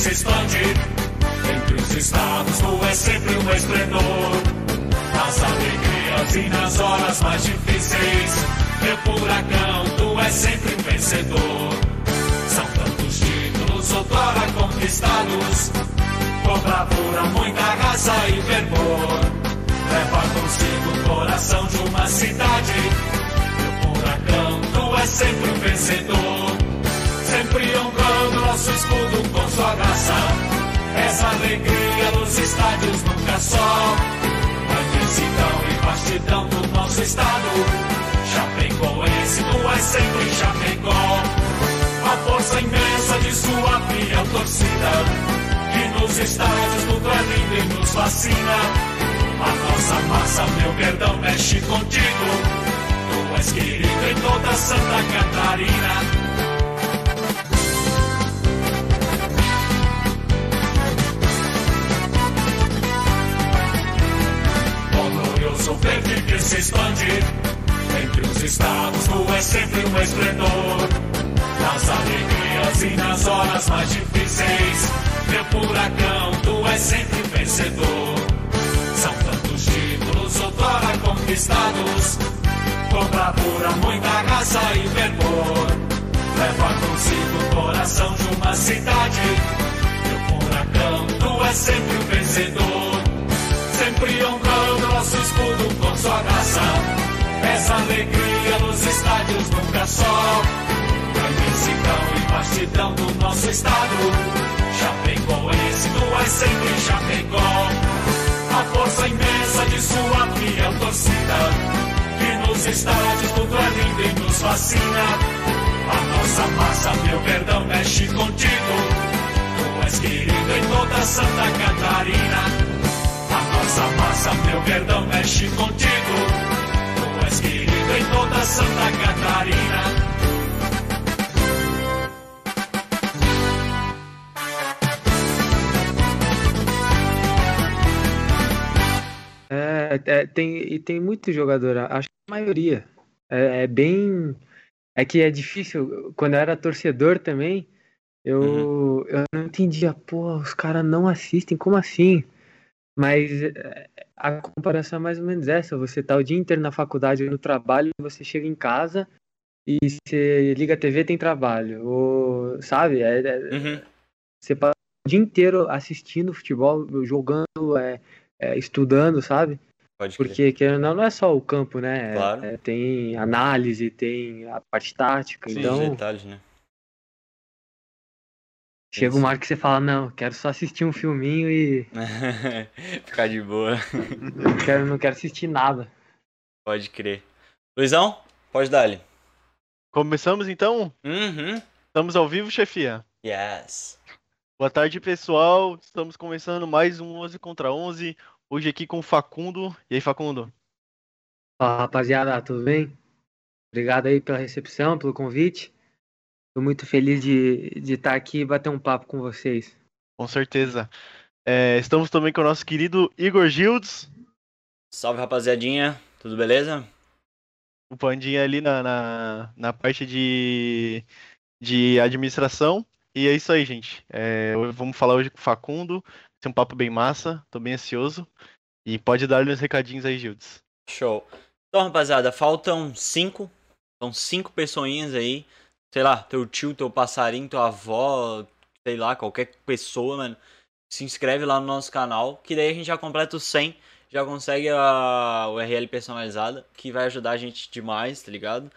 se expande. Entre os estados, tu és sempre um esplendor. Nas alegrias e nas horas mais difíceis, meu furacão, tu és sempre um vencedor. São tantos títulos outrora conquistados, com bravura, muita raça e fervor. Leva consigo o coração de uma cidade. Meu furacão, tu és sempre um vencedor. Sempre honrando nosso escudo com sua graça. Essa alegria nos estádios nunca só. A imensidão e vastidão do nosso estado. Chapecoense, tu és sempre Chapecó. A força imensa de sua fiel torcida. Que nos estádios tudo é lindo e nos fascina. A nossa massa, meu perdão, mexe contigo. Tu és querido em toda Santa Catarina. O verde que se expande entre os estados, tu és sempre um esplendor. Nas alegrias e nas horas mais difíceis, meu furacão, tu és sempre vencedor. São tantos títulos outrora conquistados, com bravura, muita raça e fervor. Leva consigo o coração de uma cidade, meu furacão, tu és sempre um vencedor sempre honrando nosso escudo com sua graça. Essa alegria nos estádios nunca só. A imensidão e vastidão do nosso estado. Chapecoense, tu és sempre Chapecó. A força imensa de sua fiel torcida. Que nos estádios tudo é lindo e nos fascina. A nossa massa, meu perdão, mexe contigo. Tu és querido em toda Santa Catarina. A nossa massa, meu perdão, mexe contigo. Tu és querido em toda Santa Catarina. É, é, tem, e tem muito jogador, acho que a maioria. É, é, bem. É que é difícil. Quando eu era torcedor também, eu, uhum. eu não entendia, pô, os caras não assistem, como assim? Mas eh, a comparação é mais ou menos essa. Você tá o dia inteiro na faculdade no trabalho, você chega em casa e você liga a TV tem trabalho. Ou, sabe? É, é, uhum. Você passa o dia inteiro assistindo futebol, jogando, é, é estudando, sabe? Pode Porque que não, não é só o campo, né? Claro. É, tem análise, tem a parte tática. Sim, então, detalhes, né? Chega uma hora que você fala, não, quero só assistir um filminho e. Ficar de boa. não, quero, não quero assistir nada. Pode crer. Luizão, pode dar -lhe. Começamos então? Uhum. Estamos ao vivo, chefia? Yes. Boa tarde, pessoal. Estamos começando mais um 11 contra 11. Hoje aqui com o Facundo. E aí, Facundo? Fala, rapaziada, tudo bem? Obrigado aí pela recepção, pelo convite. Estou muito feliz de, de estar aqui e bater um papo com vocês. Com certeza. É, estamos também com o nosso querido Igor Gildes. Salve, rapaziadinha. Tudo beleza? O Pandinha ali na, na, na parte de, de administração. E é isso aí, gente. É, vamos falar hoje com o Facundo. Vai ser um papo bem massa. Tô bem ansioso. E pode dar-lhe uns recadinhos aí, Gildes. Show. Então, rapaziada, faltam cinco. São cinco pessoinhas aí sei lá, teu tio, teu passarinho, tua avó, sei lá, qualquer pessoa, mano, se inscreve lá no nosso canal, que daí a gente já completa os 100, já consegue a URL personalizada, que vai ajudar a gente demais, tá ligado?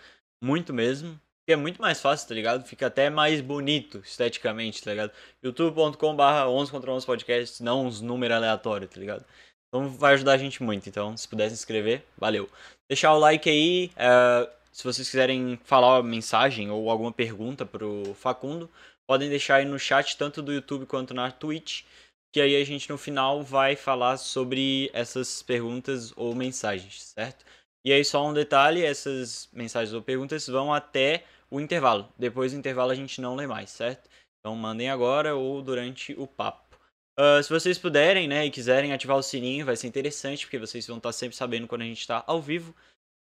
Muito mesmo. Que é muito mais fácil, tá ligado? Fica até mais bonito esteticamente, tá ligado? youtube.com barra 11 contra 11 podcast, não uns números aleatórios, tá ligado? Então vai ajudar a gente muito. Então, se puder se inscrever, valeu. Deixar o like aí. Uh, se vocês quiserem falar uma mensagem ou alguma pergunta pro Facundo, podem deixar aí no chat, tanto do YouTube quanto na Twitch, que aí a gente no final vai falar sobre essas perguntas ou mensagens, certo? E aí só um detalhe, essas mensagens ou perguntas vão até o intervalo. Depois do intervalo a gente não lê mais, certo? Então mandem agora ou durante o papo. Uh, se vocês puderem, né, e quiserem ativar o sininho, vai ser interessante, porque vocês vão estar sempre sabendo quando a gente está ao vivo.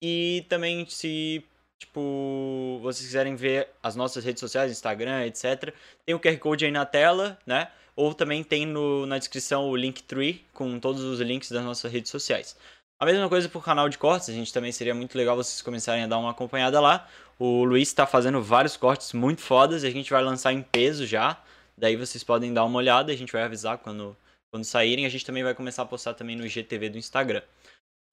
E também se tipo, vocês quiserem ver as nossas redes sociais, Instagram, etc, tem o QR Code aí na tela, né? ou também tem no, na descrição o Linktree com todos os links das nossas redes sociais. A mesma coisa pro canal de cortes, a gente também seria muito legal vocês começarem a dar uma acompanhada lá. O Luiz está fazendo vários cortes muito fodas e a gente vai lançar em peso já. Daí vocês podem dar uma olhada, a gente vai avisar quando, quando saírem. A gente também vai começar a postar também no IGTV do Instagram.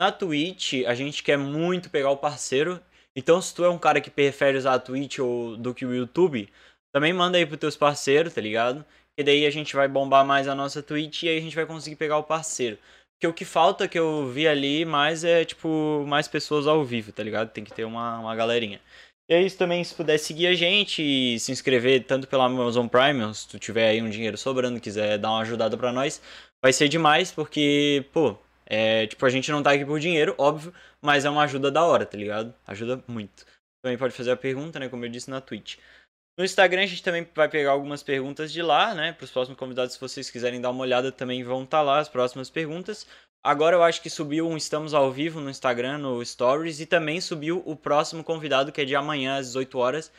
Na Twitch, a gente quer muito pegar o parceiro. Então, se tu é um cara que prefere usar a Twitch ou do que o YouTube, também manda aí pros teus parceiros, tá ligado? E daí a gente vai bombar mais a nossa Twitch e aí a gente vai conseguir pegar o parceiro. Porque o que falta que eu vi ali mais é, tipo, mais pessoas ao vivo, tá ligado? Tem que ter uma, uma galerinha. E é isso também, se puder seguir a gente e se inscrever tanto pela Amazon Prime, se tu tiver aí um dinheiro sobrando, quiser dar uma ajudada para nós, vai ser demais, porque, pô, é, tipo, a gente não tá aqui por dinheiro, óbvio, mas é uma ajuda da hora, tá ligado? Ajuda muito. Também pode fazer a pergunta, né, como eu disse na Twitch. No Instagram a gente também vai pegar algumas perguntas de lá, né? Para os próximos convidados, se vocês quiserem dar uma olhada, também vão estar tá lá as próximas perguntas. Agora eu acho que subiu um Estamos ao Vivo no Instagram, no Stories, e também subiu o próximo convidado, que é de amanhã às 18 horas,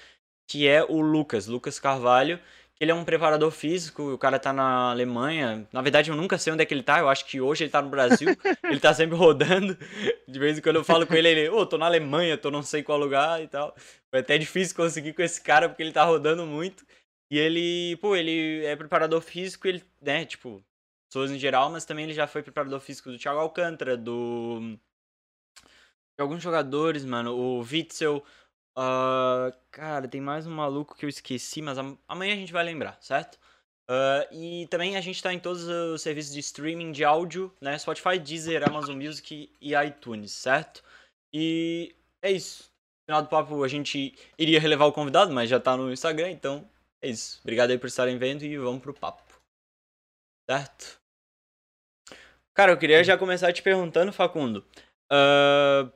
que é o Lucas, Lucas Carvalho. Ele é um preparador físico, o cara tá na Alemanha. Na verdade, eu nunca sei onde é que ele tá. Eu acho que hoje ele tá no Brasil. ele tá sempre rodando. De vez em quando eu falo com ele, ele, ô, oh, tô na Alemanha, tô não sei qual lugar e tal. Foi até difícil conseguir com esse cara, porque ele tá rodando muito. E ele, pô, ele é preparador físico, ele, né, tipo, pessoas em geral, mas também ele já foi preparador físico do Thiago Alcântara, do. De alguns jogadores, mano. O Witzel. Uh, cara, tem mais um maluco que eu esqueci, mas amanhã a gente vai lembrar, certo? Uh, e também a gente tá em todos os serviços de streaming de áudio, né? Spotify, Deezer, Amazon Music e iTunes, certo? E é isso final do papo a gente iria relevar o convidado, mas já tá no Instagram, então é isso. Obrigado aí por estarem vendo e vamos pro papo. Certo? Cara, eu queria já começar te perguntando, Facundo. Uh,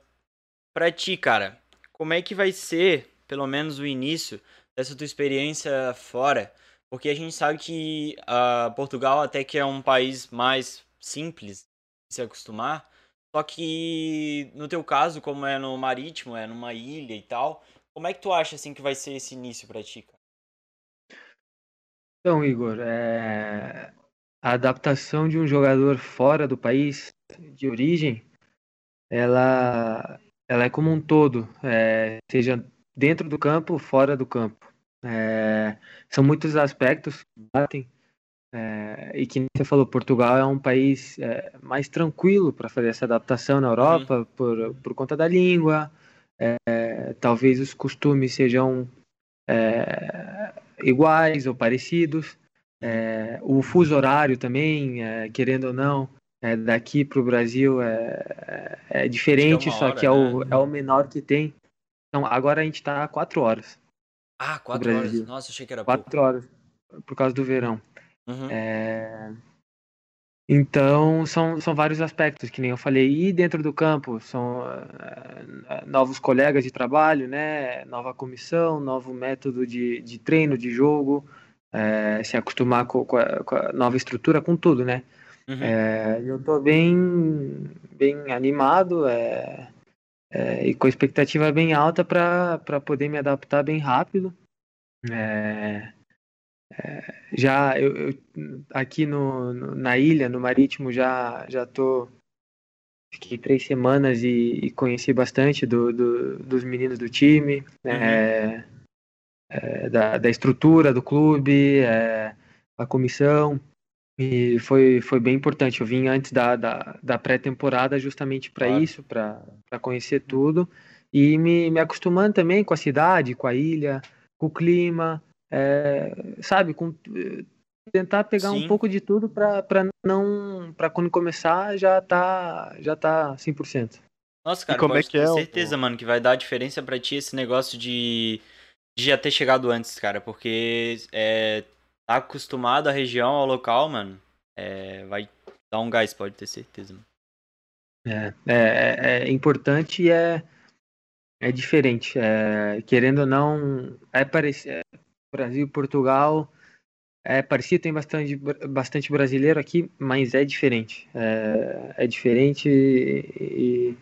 pra ti, cara, como é que vai ser, pelo menos o início, dessa tua experiência fora? Porque a gente sabe que uh, Portugal até que é um país mais simples de se acostumar, só que no teu caso, como é no marítimo, é numa ilha e tal, como é que tu acha assim que vai ser esse início para ti, cara? Então, Igor, é... a adaptação de um jogador fora do país de origem, ela, ela é como um todo, é... seja dentro do campo, fora do campo. É... São muitos aspectos que batem é, e que você falou, Portugal é um país é, mais tranquilo para fazer essa adaptação na Europa uhum. por, por conta da língua. É, talvez os costumes sejam é, iguais ou parecidos. É, o fuso horário também, é, querendo ou não, daqui para o Brasil é, é diferente, só que é, o, né? é o menor que tem. Então, agora a gente está a quatro horas. Ah, quatro horas. Nossa, achei que era quatro horas por causa do verão. Uhum. É... Então, são, são vários aspectos, que nem eu falei. E dentro do campo, são uh, novos colegas de trabalho, né? nova comissão, novo método de, de treino, de jogo, é, se acostumar com, com, a, com, a, nova estrutura, com tudo, né? Uhum. É, eu estou bem, bem animado é, e com expectativa bem alta para poder me adaptar bem rápido. É, é, já eu, eu, aqui no, no, na ilha, no marítimo, já já tô fiquei três semanas e, e conheci bastante do, do, dos meninos do time, uhum. é, é, da, da estrutura do clube, é, a comissão e foi, foi bem importante. Eu vim antes da, da, da pré-temporada justamente para claro. isso, para conhecer tudo e me, me acostumando também com a cidade, com a ilha, com o clima é, sabe, com, tentar pegar Sim. um pouco de tudo para não para quando começar já tá já tá 100%. Nossa, cara, e como é que é? certeza, mano, que vai dar diferença para ti esse negócio de, de já ter chegado antes, cara, porque é, tá acostumado à região, ao local, mano, é, vai dar um gás, pode ter certeza, mano. É, é, é importante e é, é diferente. É, querendo ou não, é, parecido, Brasil e Portugal é parecido, tem bastante, bastante brasileiro aqui, mas é diferente. É, é diferente e,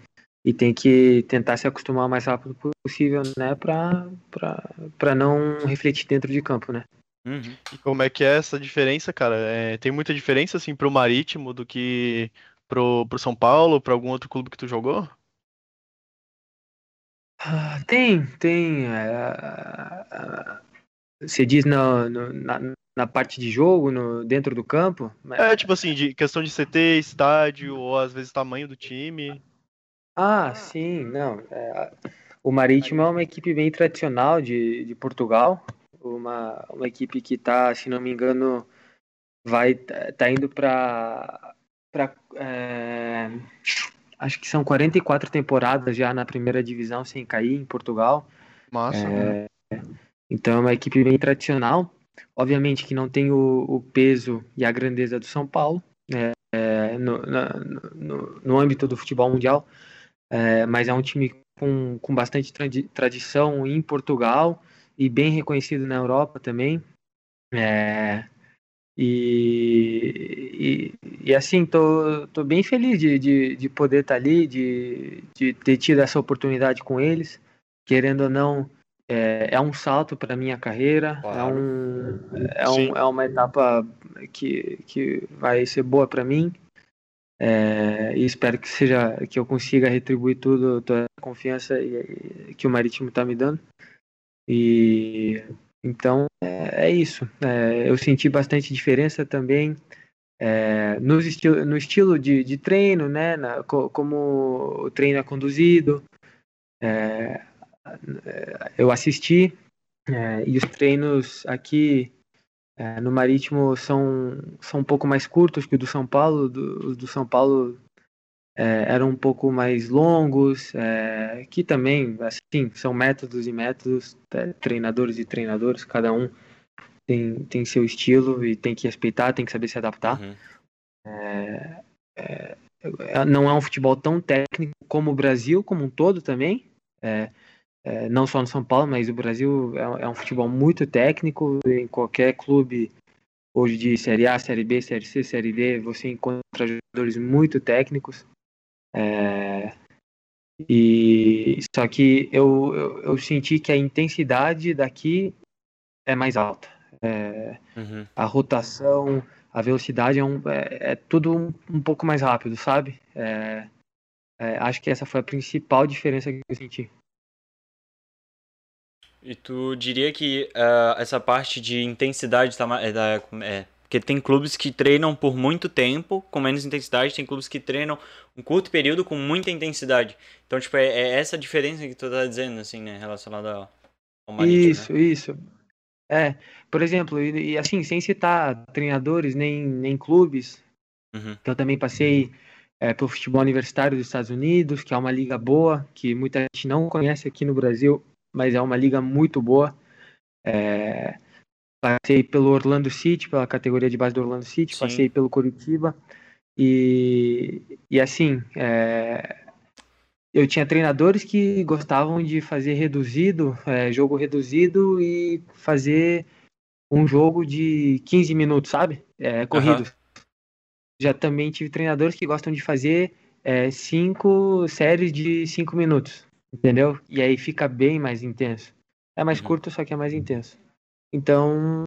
e, tem que tentar se acostumar o mais rápido possível, né, para não refletir dentro de campo, né? Uhum. E como é que é essa diferença, cara? É, tem muita diferença, assim, pro Marítimo do que pro, pro São Paulo, pra algum outro clube que tu jogou? Ah, tem, tem. é, você diz no, no- na, na parte de jogo, no, dentro do campo? É, tipo assim, de questão de CT, estádio, ou às vezes tamanho do time. Ah, sim, não. é, o Marítimo é uma equipe bem tradicional de, de Portugal, uma, uma equipe que tá, se não me engano, vai tá indo para para acho que são 44 temporadas já na primeira divisão sem cair em Portugal. Massa. Então é uma equipe bem tradicional. Obviamente que não tem o, o peso e a grandeza do São Paulo né, é, no, na- no, no âmbito do futebol mundial, é, mas é um time com, com bastante tradi- tradição em Portugal e bem reconhecido na Europa também. É, e, e, e, assim, tô, tô bem feliz de, de, de poder estar ali, de, de ter tido essa oportunidade com eles. Querendo ou não, é, é um salto para minha carreira, é, Claro. um, é, um, é uma etapa que, que vai ser boa para mim. É, e espero que seja que eu consiga retribuir tudo, toda a confiança que o Marítimo está me dando. E então é, é isso. É, eu senti bastante diferença também é, nos estilo, no estilo de, de treino, né? na- co- como o treino é conduzido. É, eu assisti é, e os treinos aqui é, no Marítimo são, são um pouco mais curtos que o do São Paulo. Do, do São Paulo é, eram um pouco mais longos, é, que também, assim, são métodos e métodos, é, treinadores e treinadores, cada um tem, tem seu estilo e tem que respeitar, tem que saber se adaptar. Uhum. É, é, não é um futebol tão técnico como o Brasil, como um todo também. É, não só no São Paulo, mas o Brasil é, é um futebol muito técnico. Em qualquer clube hoje de Série A, Série B, Série C, Série D, você encontra jogadores muito técnicos. É, e só que eu, eu, eu senti que a intensidade daqui é mais alta. É, Uhum. a rotação, a velocidade é, um, é, é tudo um, um pouco mais rápido, sabe? É, é, acho que essa foi a principal diferença que eu senti. E tu diria que ah, essa parte de intensidade tá é, é, porque tem clubes que treinam por muito tempo com menos intensidade, tem clubes que treinam um curto período com muita intensidade. Então, tipo, é, é essa diferença que tu tá dizendo, assim, né, relacionada ao, Marítimo, Isso, isso. É, por exemplo, e, e assim, sem citar treinadores nem, nem clubes, né? Uhum. que eu também passei é, pelo futebol universitário dos Estados Unidos, que é uma liga boa, que muita gente não conhece aqui no Brasil, mas é uma liga muito boa. É, passei pelo Orlando City, pela categoria de base do Orlando City, Sim. passei pelo Curitiba e, e assim, é, eu tinha treinadores que gostavam de fazer reduzido, é, jogo reduzido e fazer um jogo de 15 minutos, sabe? É, corrido. Já também tive treinadores que gostam de fazer é, cinco séries de cinco minutos, entendeu? E aí fica bem mais intenso. É mais Uhum. curto, só que é mais intenso. Então,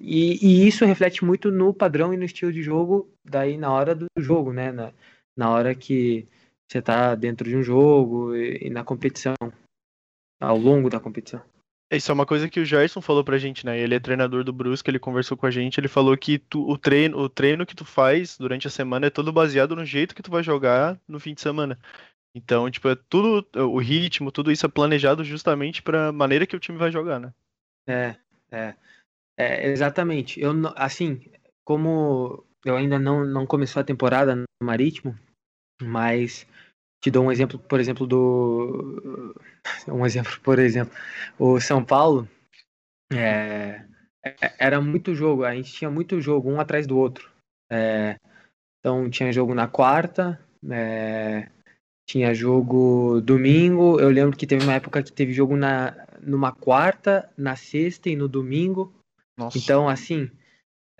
e, e isso reflete muito no padrão e no estilo de jogo daí na hora do jogo, né? Na, na hora que você tá dentro de um jogo e, e na competição, ao longo da competição. Isso é uma coisa que o Gerson falou pra gente, né? Ele é treinador do Brusque, ele conversou com a gente, ele falou que tu- o treino, o treino que tu faz durante a semana é todo baseado no jeito que tu vai jogar no fim de semana. Então, tipo, é tudo, o ritmo, tudo isso é planejado justamente pra maneira que o time vai jogar, né? É, é, é, exatamente. Eu, assim, como eu ainda não, não começou a temporada no Marítimo, mas te dou um exemplo, por exemplo, do. Um exemplo, por exemplo, o São Paulo é, é- era muito jogo, a gente tinha muito jogo, um atrás do outro. É, então tinha jogo na quarta, é, tinha jogo domingo. Eu lembro que teve uma época que teve jogo na, numa quarta, na sexta e no domingo. Nossa. Então, assim.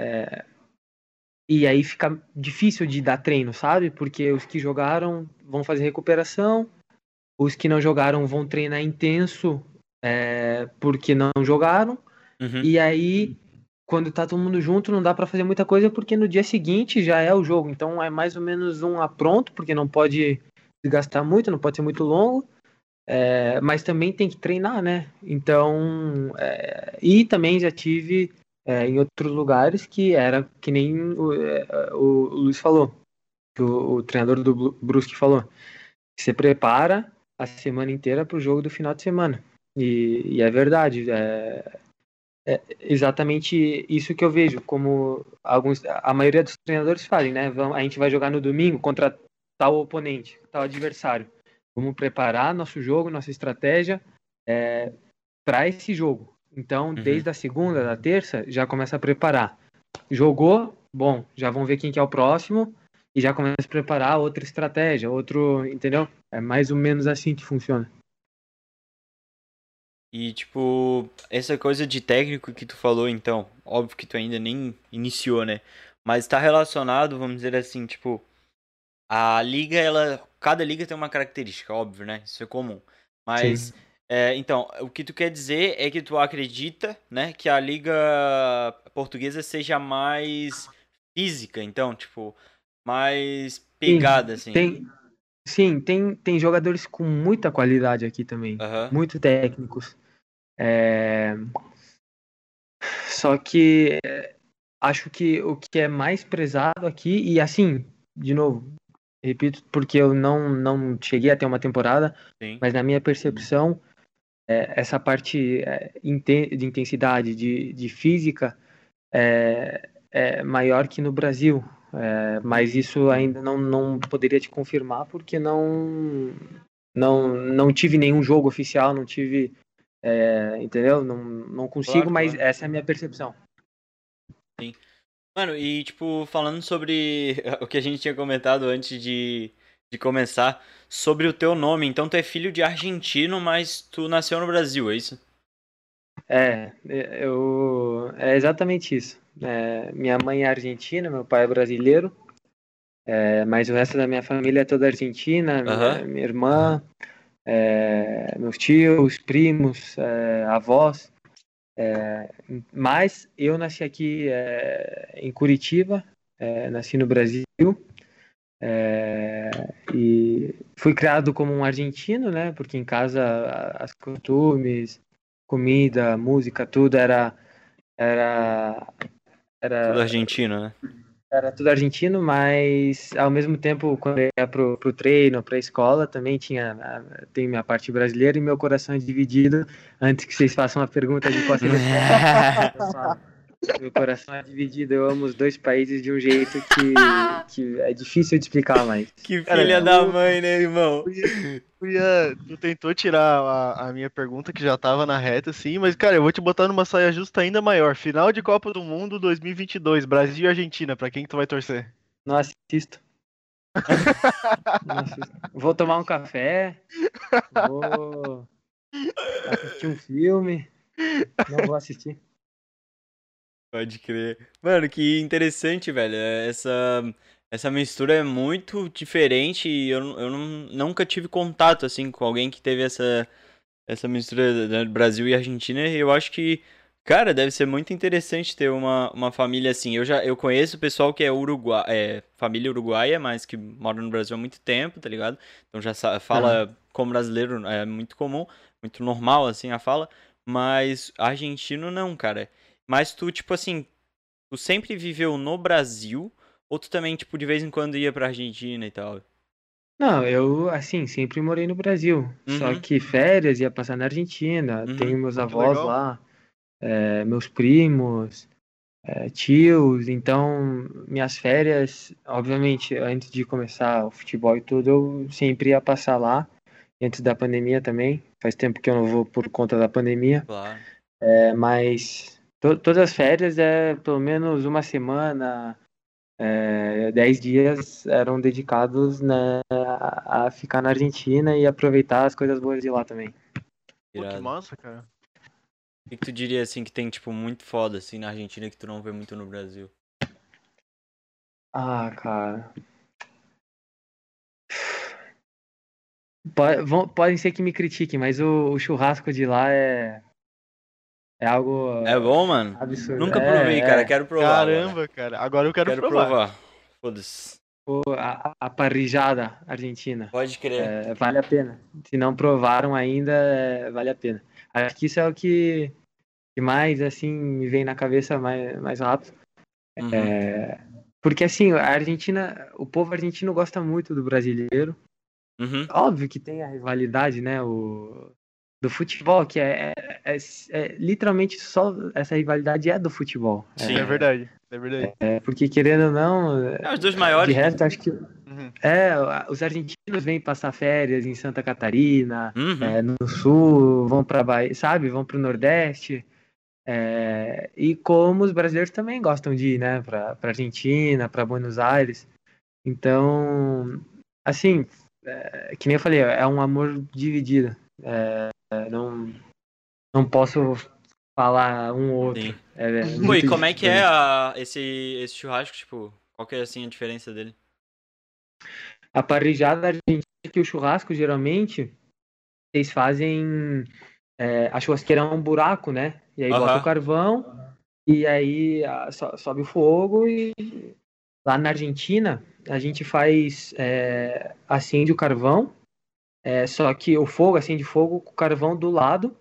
é, E aí fica difícil de dar treino, sabe? Porque os que jogaram vão fazer recuperação, os que não jogaram vão treinar intenso é, porque não jogaram, Uhum. e aí quando tá todo mundo junto não dá para fazer muita coisa porque no dia seguinte já é o jogo. Então é mais ou menos um apronto, porque não pode desgastar muito, não pode ser muito longo. É, mas também tem que treinar, né? Então, é, e também já tive é, em outros lugares que era que nem o, é, o Luiz falou, que o, o, treinador do Brusque falou, que você prepara a semana inteira para o jogo do final de semana. E, e é verdade, é, é, exatamente isso que eu vejo, como alguns, a maioria dos treinadores fazem, né? A gente vai jogar no domingo contra tal oponente, tal adversário. Vamos preparar nosso jogo, nossa estratégia é, para esse jogo. Então, uhum. desde a segunda, da terça, já começa a preparar. Jogou, bom, já vão ver quem que é o próximo e já começa a preparar outra estratégia, outro, entendeu? É mais ou menos assim que funciona. E, tipo, essa coisa de técnico que tu falou, então, óbvio que tu ainda nem iniciou, né? Mas tá relacionado, vamos dizer assim, tipo, a liga, ela. Cada liga tem uma característica, óbvio, né? Isso é comum. Mas. É, então, o que tu quer dizer é que tu acredita, né, que a liga portuguesa seja mais física, então, tipo, mais pegada, sim, assim. Tem, sim, tem, tem jogadores com muita qualidade aqui também, uhum. muito técnicos. É... Só que é, acho que o que é mais prezado aqui, e assim, de novo, repito, porque eu não, não cheguei a ter uma temporada, Sim. mas na minha percepção, é, essa parte é, de intensidade, de, de física, é, é maior que no Brasil. É, mas isso ainda não, não poderia te confirmar, porque não, não, não tive nenhum jogo oficial, não tive. É, entendeu? Não, não consigo, claro, mas claro. essa é a minha percepção. Sim. Mano, e tipo, falando sobre o que a gente tinha comentado antes de, de começar, sobre o teu nome. Então tu é filho de argentino, mas tu nasceu no Brasil, é isso? É, eu é exatamente isso. É, minha mãe é argentina, meu pai é brasileiro, é, mas o resto da minha família é toda argentina, minha, minha irmã, é, meus tios, primos, é, avós. É, mas eu nasci aqui é, em Curitiba, é, nasci no Brasil é, e fui criado como um argentino, né? Porque em casa as costumes, comida, música, tudo era era era tudo argentino, né? Era tudo argentino, mas ao mesmo tempo, quando eu ia pro, pro treino, pra escola, também tinha tem minha parte brasileira e meu coração é dividido. Antes que vocês façam uma pergunta de qual Meu coração é dividido, eu amo os dois países de um jeito que, que é difícil de explicar mais. Que filha Cara, da mãe, né, irmão? Eu ia, tu tentou tirar a, a, minha pergunta, que já tava na reta, sim, mas, cara, eu vou te botar numa saia justa ainda maior. Final de Copa do Mundo 2022, Brasil e Argentina, pra quem que tu vai torcer? Não assisto. Não assisto. Vou tomar um café, vou assistir um filme, não vou assistir. Pode crer. Mano, que interessante, velho. Essa, essa mistura é muito diferente e eu, eu não, nunca tive contato, assim, com alguém que teve essa, essa mistura do Brasil e Argentina. E eu acho que, cara, deve ser muito interessante ter uma, uma família assim. Eu já eu conheço o pessoal que é uruguai, é família uruguaia, mas que mora no Brasil há muito tempo, tá ligado? Então já fala uhum. como brasileiro, é muito comum, muito normal, assim, a fala. Mas argentino não, cara. Mas tu, tipo assim, tu sempre viveu no Brasil ou tu também, tipo, de vez em quando ia pra Argentina e tal? Não, eu, assim, sempre morei no Brasil. Uhum. Só que férias ia passar na Argentina. Uhum. Tenho meus avós lá, é, meus primos, é, tios. Então, minhas férias, obviamente, antes de começar o futebol e tudo, eu sempre ia passar lá. Antes da pandemia também. Faz tempo que eu não vou por conta da pandemia. Claro. É, mas to, todas as férias é pelo menos uma semana, é, dez dias eram dedicados né, a, a, ficar na Argentina e aproveitar as coisas boas de lá também. Pô, que massa, cara. O que, que tu diria assim que tem tipo muito foda assim na Argentina que tu não vê muito no Brasil? Ah, cara. Pode, podem ser que me critiquem, mas o, o churrasco de lá é É algo É bom, mano? absurdo. Nunca É, provei, é. cara. Quero provar. agora. Caramba, cara. Agora eu quero, Quero provar. provar. Foda-se. A, a parrijada argentina. Pode crer. É, vale a pena. Se não provaram ainda, é, vale a pena. Acho que isso é o que, que mais assim me vem na cabeça mais, mais rápido. Uhum. É, porque assim, a Argentina, o povo argentino gosta muito do brasileiro. Uhum. Óbvio que tem a rivalidade, né? O, do futebol, que é, é- é- é literalmente só essa rivalidade é do futebol. Sim. É verdade. É verdade. É, porque querendo ou não, É, os dois de maiores. resto, acho que Uhum. é, os argentinos vêm passar férias em Santa Catarina, Uhum. é, no sul, vão para Bahia, sabe? Vão para o Nordeste. É, e como os brasileiros também gostam de ir, né? Para Argentina, para Buenos Aires. Então, assim, é, que nem eu falei, é um amor dividido. É, não, não posso falar um ou outro. É, é Pô, e como é que é a- esse, esse churrasco, tipo, qual que é assim a diferença dele? A parrijada argentina, que o churrasco, geralmente, eles fazem. é, a churrasqueira é um buraco, né? E aí bota Aham. o carvão, e aí a- so- sobe o fogo. E lá na Argentina, a gente faz. é, acende o carvão, é, só que o fogo acende fogo com o carvão do lado.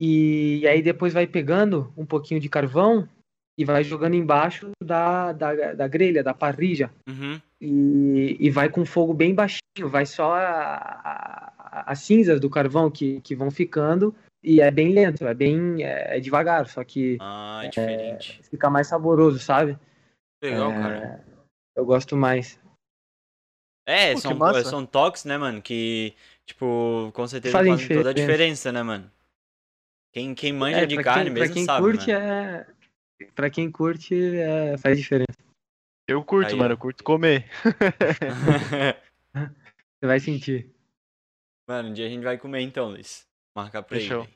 E, aí depois vai pegando um pouquinho de carvão e vai jogando embaixo da, da, da grelha, da parrilla Uhum. e, e vai com fogo bem baixinho, vai só as cinzas do carvão que, que vão ficando e é bem lento, é bem é, é devagar, só que Ah, é diferente. fica mais saboroso, sabe? Legal, é, cara. Eu gosto mais. É, Pô, são, são toques, né, mano? Que, tipo, com certeza Fazem fazem, toda a diferença. né, mano? Quem, quem manja É, de pra carne quem, mesmo pra quem sabe, curte né? é para quem curte é, faz diferença. Eu curto, Aí, mano. Eu curto comer. Você vai sentir. mano, um dia a gente vai comer então, Luiz. Marcar pra Fechou. velho.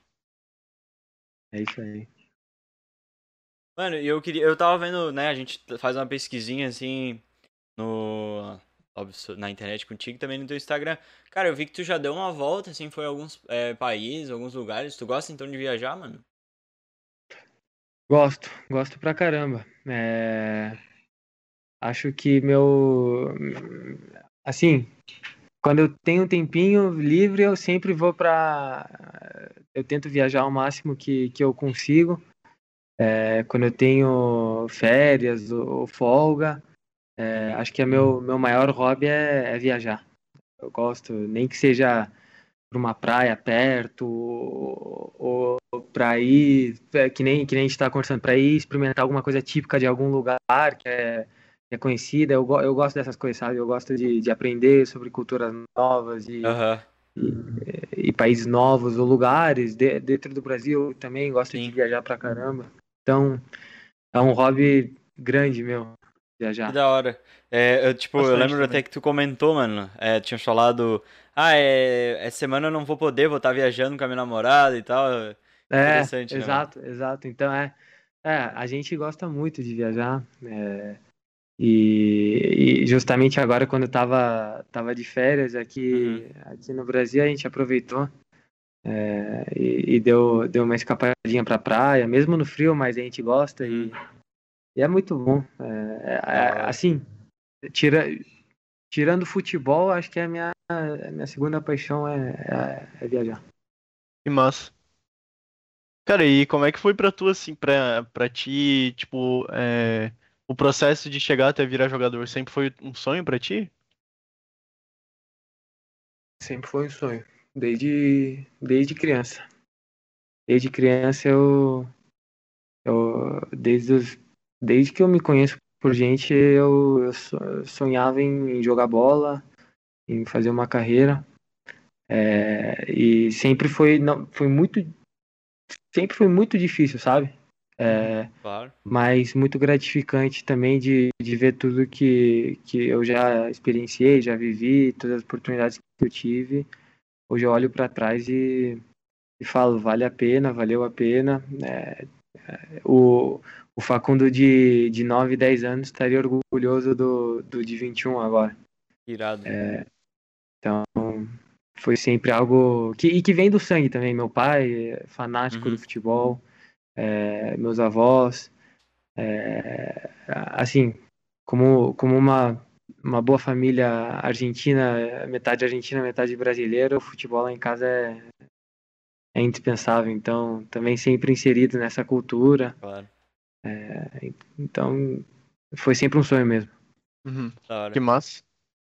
É isso aí. Mano, eu queria. Eu tava vendo, né? A gente faz uma pesquisinha assim no. Óbvio, na internet contigo também no teu Instagram. Cara, eu vi que tu já deu uma volta, assim, foi a alguns é, países, alguns lugares. Tu gosta então de viajar, mano? Gosto, gosto pra caramba. É, Acho que meu. Assim, quando eu tenho um tempinho livre, eu sempre vou pra. Eu tento viajar ao máximo que, que eu consigo. É, Quando eu tenho férias ou folga, é, acho que é meu, meu maior hobby é, é viajar. Eu gosto, nem que seja para uma praia perto ou, ou para ir, é, que nem, que nem a gente está conversando, para ir experimentar alguma coisa típica de algum lugar que é, que é conhecida. Eu, eu gosto dessas coisas, sabe? Eu gosto de, de aprender sobre culturas novas e, Aham. e, e países novos ou lugares de- dentro do Brasil. Também gosto Sim. de viajar pra caramba. Então, é um hobby grande meu, Que viajar. da hora. É, eu, tipo, eu Bastante lembro também. até que tu comentou, mano. É, tinha falado. Ah, é, essa semana eu não vou poder, vou estar viajando com a minha namorada e tal. É, Interessante, né, exato, exato. Então é, é, a gente gosta muito de viajar. é, e, e justamente agora quando eu tava, tava de férias aqui, Uhum. aqui no Brasil, a gente aproveitou é, e, e deu, deu uma escapadinha pra praia, mesmo no frio, mas a gente gosta e, e é muito bom. É, é, é, assim, tira, tirando futebol, acho que é a minha, a minha segunda paixão é, é, é viajar. Que massa. Cara, e como é que foi pra tu, assim, pra, pra ti, tipo, é, o processo de chegar até virar jogador sempre foi um sonho pra ti? Sempre foi um sonho, desde, desde criança. Desde criança eu, eu desde, os, desde que eu me conheço por gente, eu, eu so- eu sonhava em, jogar bola, em fazer uma carreira. É, e sempre foi, não, foi muito, sempre foi muito difícil, sabe? É, Claro. mas muito gratificante também de, de ver tudo que, que eu já experienciei, já vivi, todas as oportunidades que eu tive. Hoje eu olho para trás e, e falo, vale a pena, valeu a pena. É, o, o Facundo de, de 9, 10 anos estaria orgulhoso do, do de 21 agora. Irado. Então, foi sempre algo que, e que vem do sangue também. Meu pai é fanático Uhum. do futebol. é, meus avós. É, assim, como, como uma, uma boa família argentina, metade argentina, metade brasileira, o futebol lá em casa é, é indispensável. Então, também sempre inserido nessa cultura. Claro. É, então, foi sempre um sonho mesmo. Uhum. Que massa.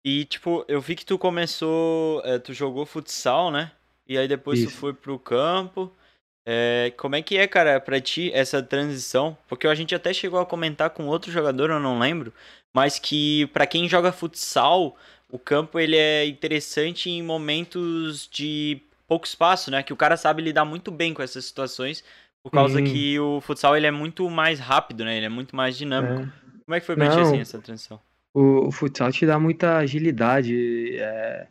E, tipo, eu vi que tu começou. é, tu jogou futsal, né? E aí depois tu Isso. foi pro campo. É, como é que é, cara, pra ti essa transição? Porque a gente até chegou a comentar com outro jogador, eu não lembro, mas que pra quem joga futsal, o campo ele é interessante em momentos de pouco espaço, né? Que o cara sabe lidar muito bem com essas situações, por causa Sim. que o futsal ele é muito mais rápido, né? Ele é muito mais dinâmico. É. Como é que foi pra ti, assim, essa transição? O, o futsal te dá muita agilidade é,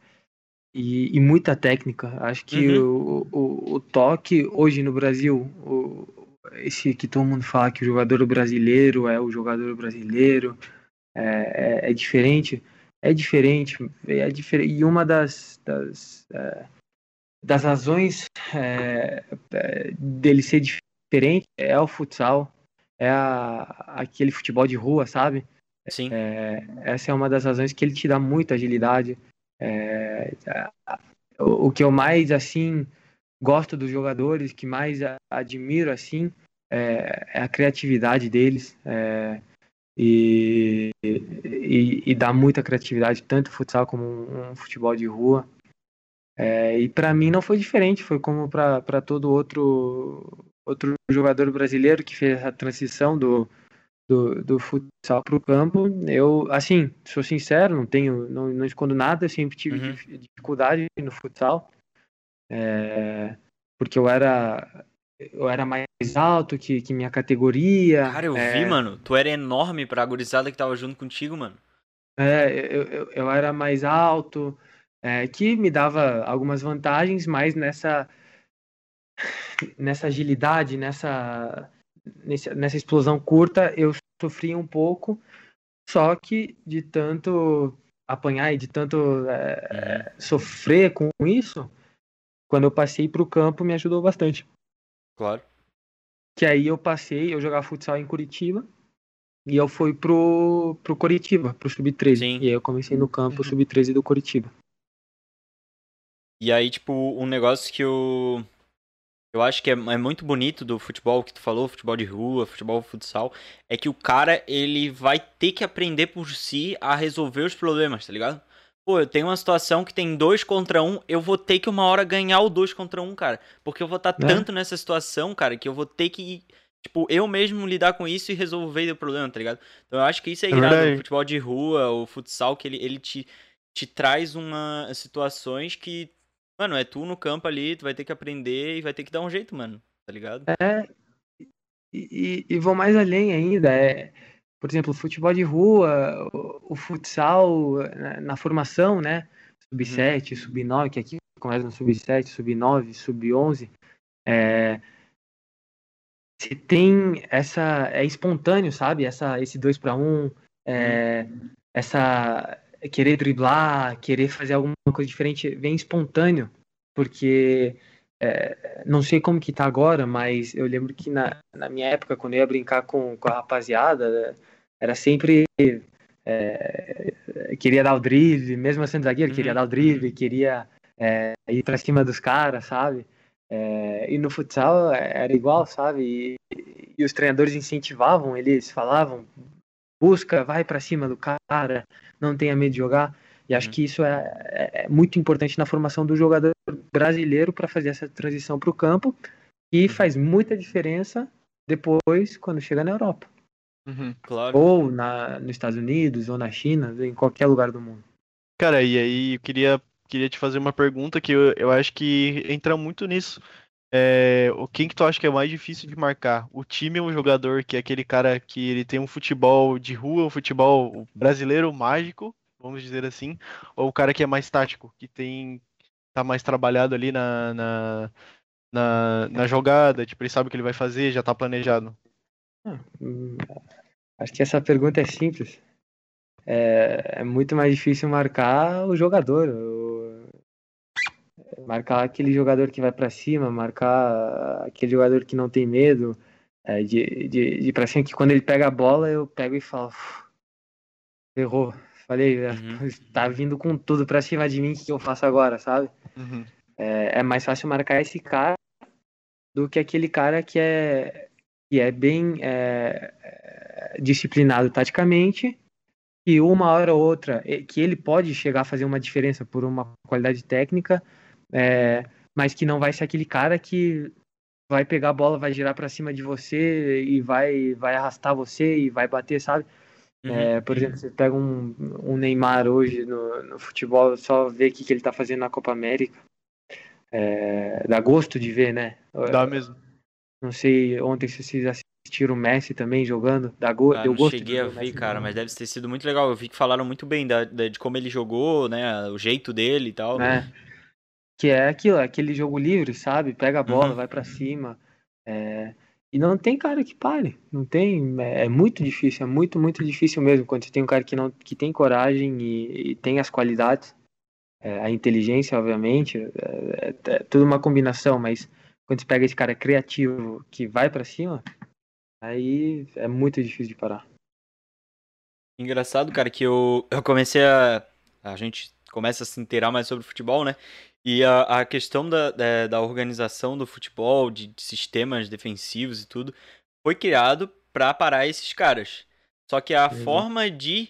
e, e muita técnica. Acho que o, o, o toque hoje no Brasil, o, esse que todo mundo fala que o jogador brasileiro é o jogador brasileiro, é, é, é diferente. É diferente, é diferente. E uma das, das, é, das razões é, é, dele ser diferente é o futsal, é a, aquele futebol de rua, sabe? Sim. É, essa é uma das razões que ele te dá muita agilidade. É, o, o que eu mais assim gosto dos jogadores, que mais a- admiro assim, é, é a criatividade deles. é, e, e, e dá muita criatividade, tanto futsal como um, um futebol de rua. É, e para mim não foi diferente, foi como para todo outro outro jogador brasileiro que fez a transição do, do, do futsal para o campo. Eu, assim, sou sincero, não tenho, não, não escondo nada, eu sempre tive Uhum. dif- dificuldade no futsal, é, porque eu era eu era mais alto que, que minha categoria. Cara, eu é, vi, mano. Tu era enorme pra gurizada que tava junto contigo, mano. É, eu, eu, eu era mais alto, é, que me dava algumas vantagens, mas nessa nessa agilidade, nessa nesse- nessa explosão curta, eu sofria um pouco, só que de tanto apanhar e de tanto é, Uhum. sofrer com isso, quando eu passei para o campo, me ajudou bastante. Claro. Que aí eu passei, eu jogava futsal em Curitiba, e eu fui pro, pro Curitiba, pro Sub-13. Sim. E aí eu comecei no campo Uhum. Sub-13 do Curitiba. E aí, tipo, um negócio que eu. Eu acho que é, é muito bonito do futebol que tu falou, futebol de rua, futebol futsal, é que o cara, ele vai ter que aprender por si a resolver os problemas, tá ligado? Pô, eu tenho uma situação que tem dois contra um, eu vou ter que uma hora ganhar o dois contra um, cara. Porque eu vou estar É. tanto nessa situação, cara, que eu vou ter que, tipo, eu mesmo lidar com isso e resolver o problema, tá ligado? Então eu acho que isso é É irado. verdade. O futebol de rua, o futsal, que ele, ele te, te traz uma situações que Mano, é tu no campo ali, tu vai ter que aprender e vai ter que dar um jeito, mano. Tá ligado? É, e, e- e vou mais além ainda. É, por exemplo, futebol de rua, o, o futsal na, na formação, né? Sub-7, sub-9, que aqui começa no sub-7, sub-9, sub-11. É, se tem essa. É espontâneo, sabe? Essa, esse 2 para 1, é, essa. Querer driblar, querer fazer alguma coisa diferente, vem espontâneo, porque é, não sei como que tá agora, mas eu lembro que na, na minha época, quando eu ia brincar com, com a rapaziada, era sempre. é, queria dar o drible, mesmo sendo zagueiro, Uhum, queria dar o drible, queria é, ir pra cima dos caras, sabe? É, e no futsal era igual, sabe? E, e os treinadores incentivavam, eles falavam: busca, vai pra cima do cara, não tenha medo de jogar. E acho Uhum. que isso é, é- é muito importante na formação do jogador brasileiro para fazer essa transição para o campo e Uhum. faz muita diferença depois quando chega na Europa Uhum. Claro. ou na, nos Estados Unidos ou na China, em qualquer lugar do mundo. Cara, e aí eu queria, queria te fazer uma pergunta que eu, eu acho que entra muito nisso. É, quem que tu acha que é mais difícil de marcar? O time ou o jogador, que é aquele cara que ele tem um futebol de rua, um futebol brasileiro mágico, vamos dizer assim, ou o cara que é mais tático, que tem tá mais trabalhado ali na, na, na, na jogada, tipo, ele sabe o que ele vai fazer, já tá planejado. Hum, Acho que essa pergunta é simples. É, é muito mais difícil marcar o jogador. o- Marcar aquele jogador que vai para cima, marcar aquele jogador que não tem medo. é, de, de, de pra cima, que quando ele pega a bola, eu pego e falo, "Uf, errou. Falei, Uhum. tá vindo com tudo pra cima de mim, o que eu faço agora, sabe? Uhum. É, é mais fácil marcar esse cara do que aquele cara que é, que é bem é, é, disciplinado taticamente e uma hora ou outra que ele pode chegar a fazer uma diferença por uma qualidade técnica, é, mas que não vai ser aquele cara que vai pegar a bola, vai girar pra cima de você e vai, vai arrastar você e vai bater, sabe? Uhum. É, por exemplo, você pega um, um Neymar hoje no, no futebol, só vê o que, que ele tá fazendo na Copa América. É, dá gosto de ver, né? Dá mesmo. Não sei ontem se vocês assistiram o Messi também jogando. Dá go Ah, deu gosto cheguei de a ver cara, jogando, mas deve ter sido muito legal. Eu vi que falaram muito bem da, da- de como ele jogou, né? O jeito dele e tal. né? Que é aquilo, aquele jogo livre, sabe? Pega a bola, Uhum. vai pra cima. é, E não tem cara que pare. Não tem. É, é muito difícil, é muito, muito difícil mesmo. Quando você tem um cara que, não, que tem coragem e, e tem as qualidades, é, a inteligência, obviamente, é, é- é tudo uma combinação, mas quando você pega esse cara criativo que vai pra cima, aí é muito difícil de parar. Engraçado, cara, que eu, eu comecei a. A gente começa a se inteirar mais sobre futebol, né? E a, a questão da, da, da organização do futebol, de, de sistemas defensivos e tudo, foi criado pra parar esses caras. Só que a Uhum. forma de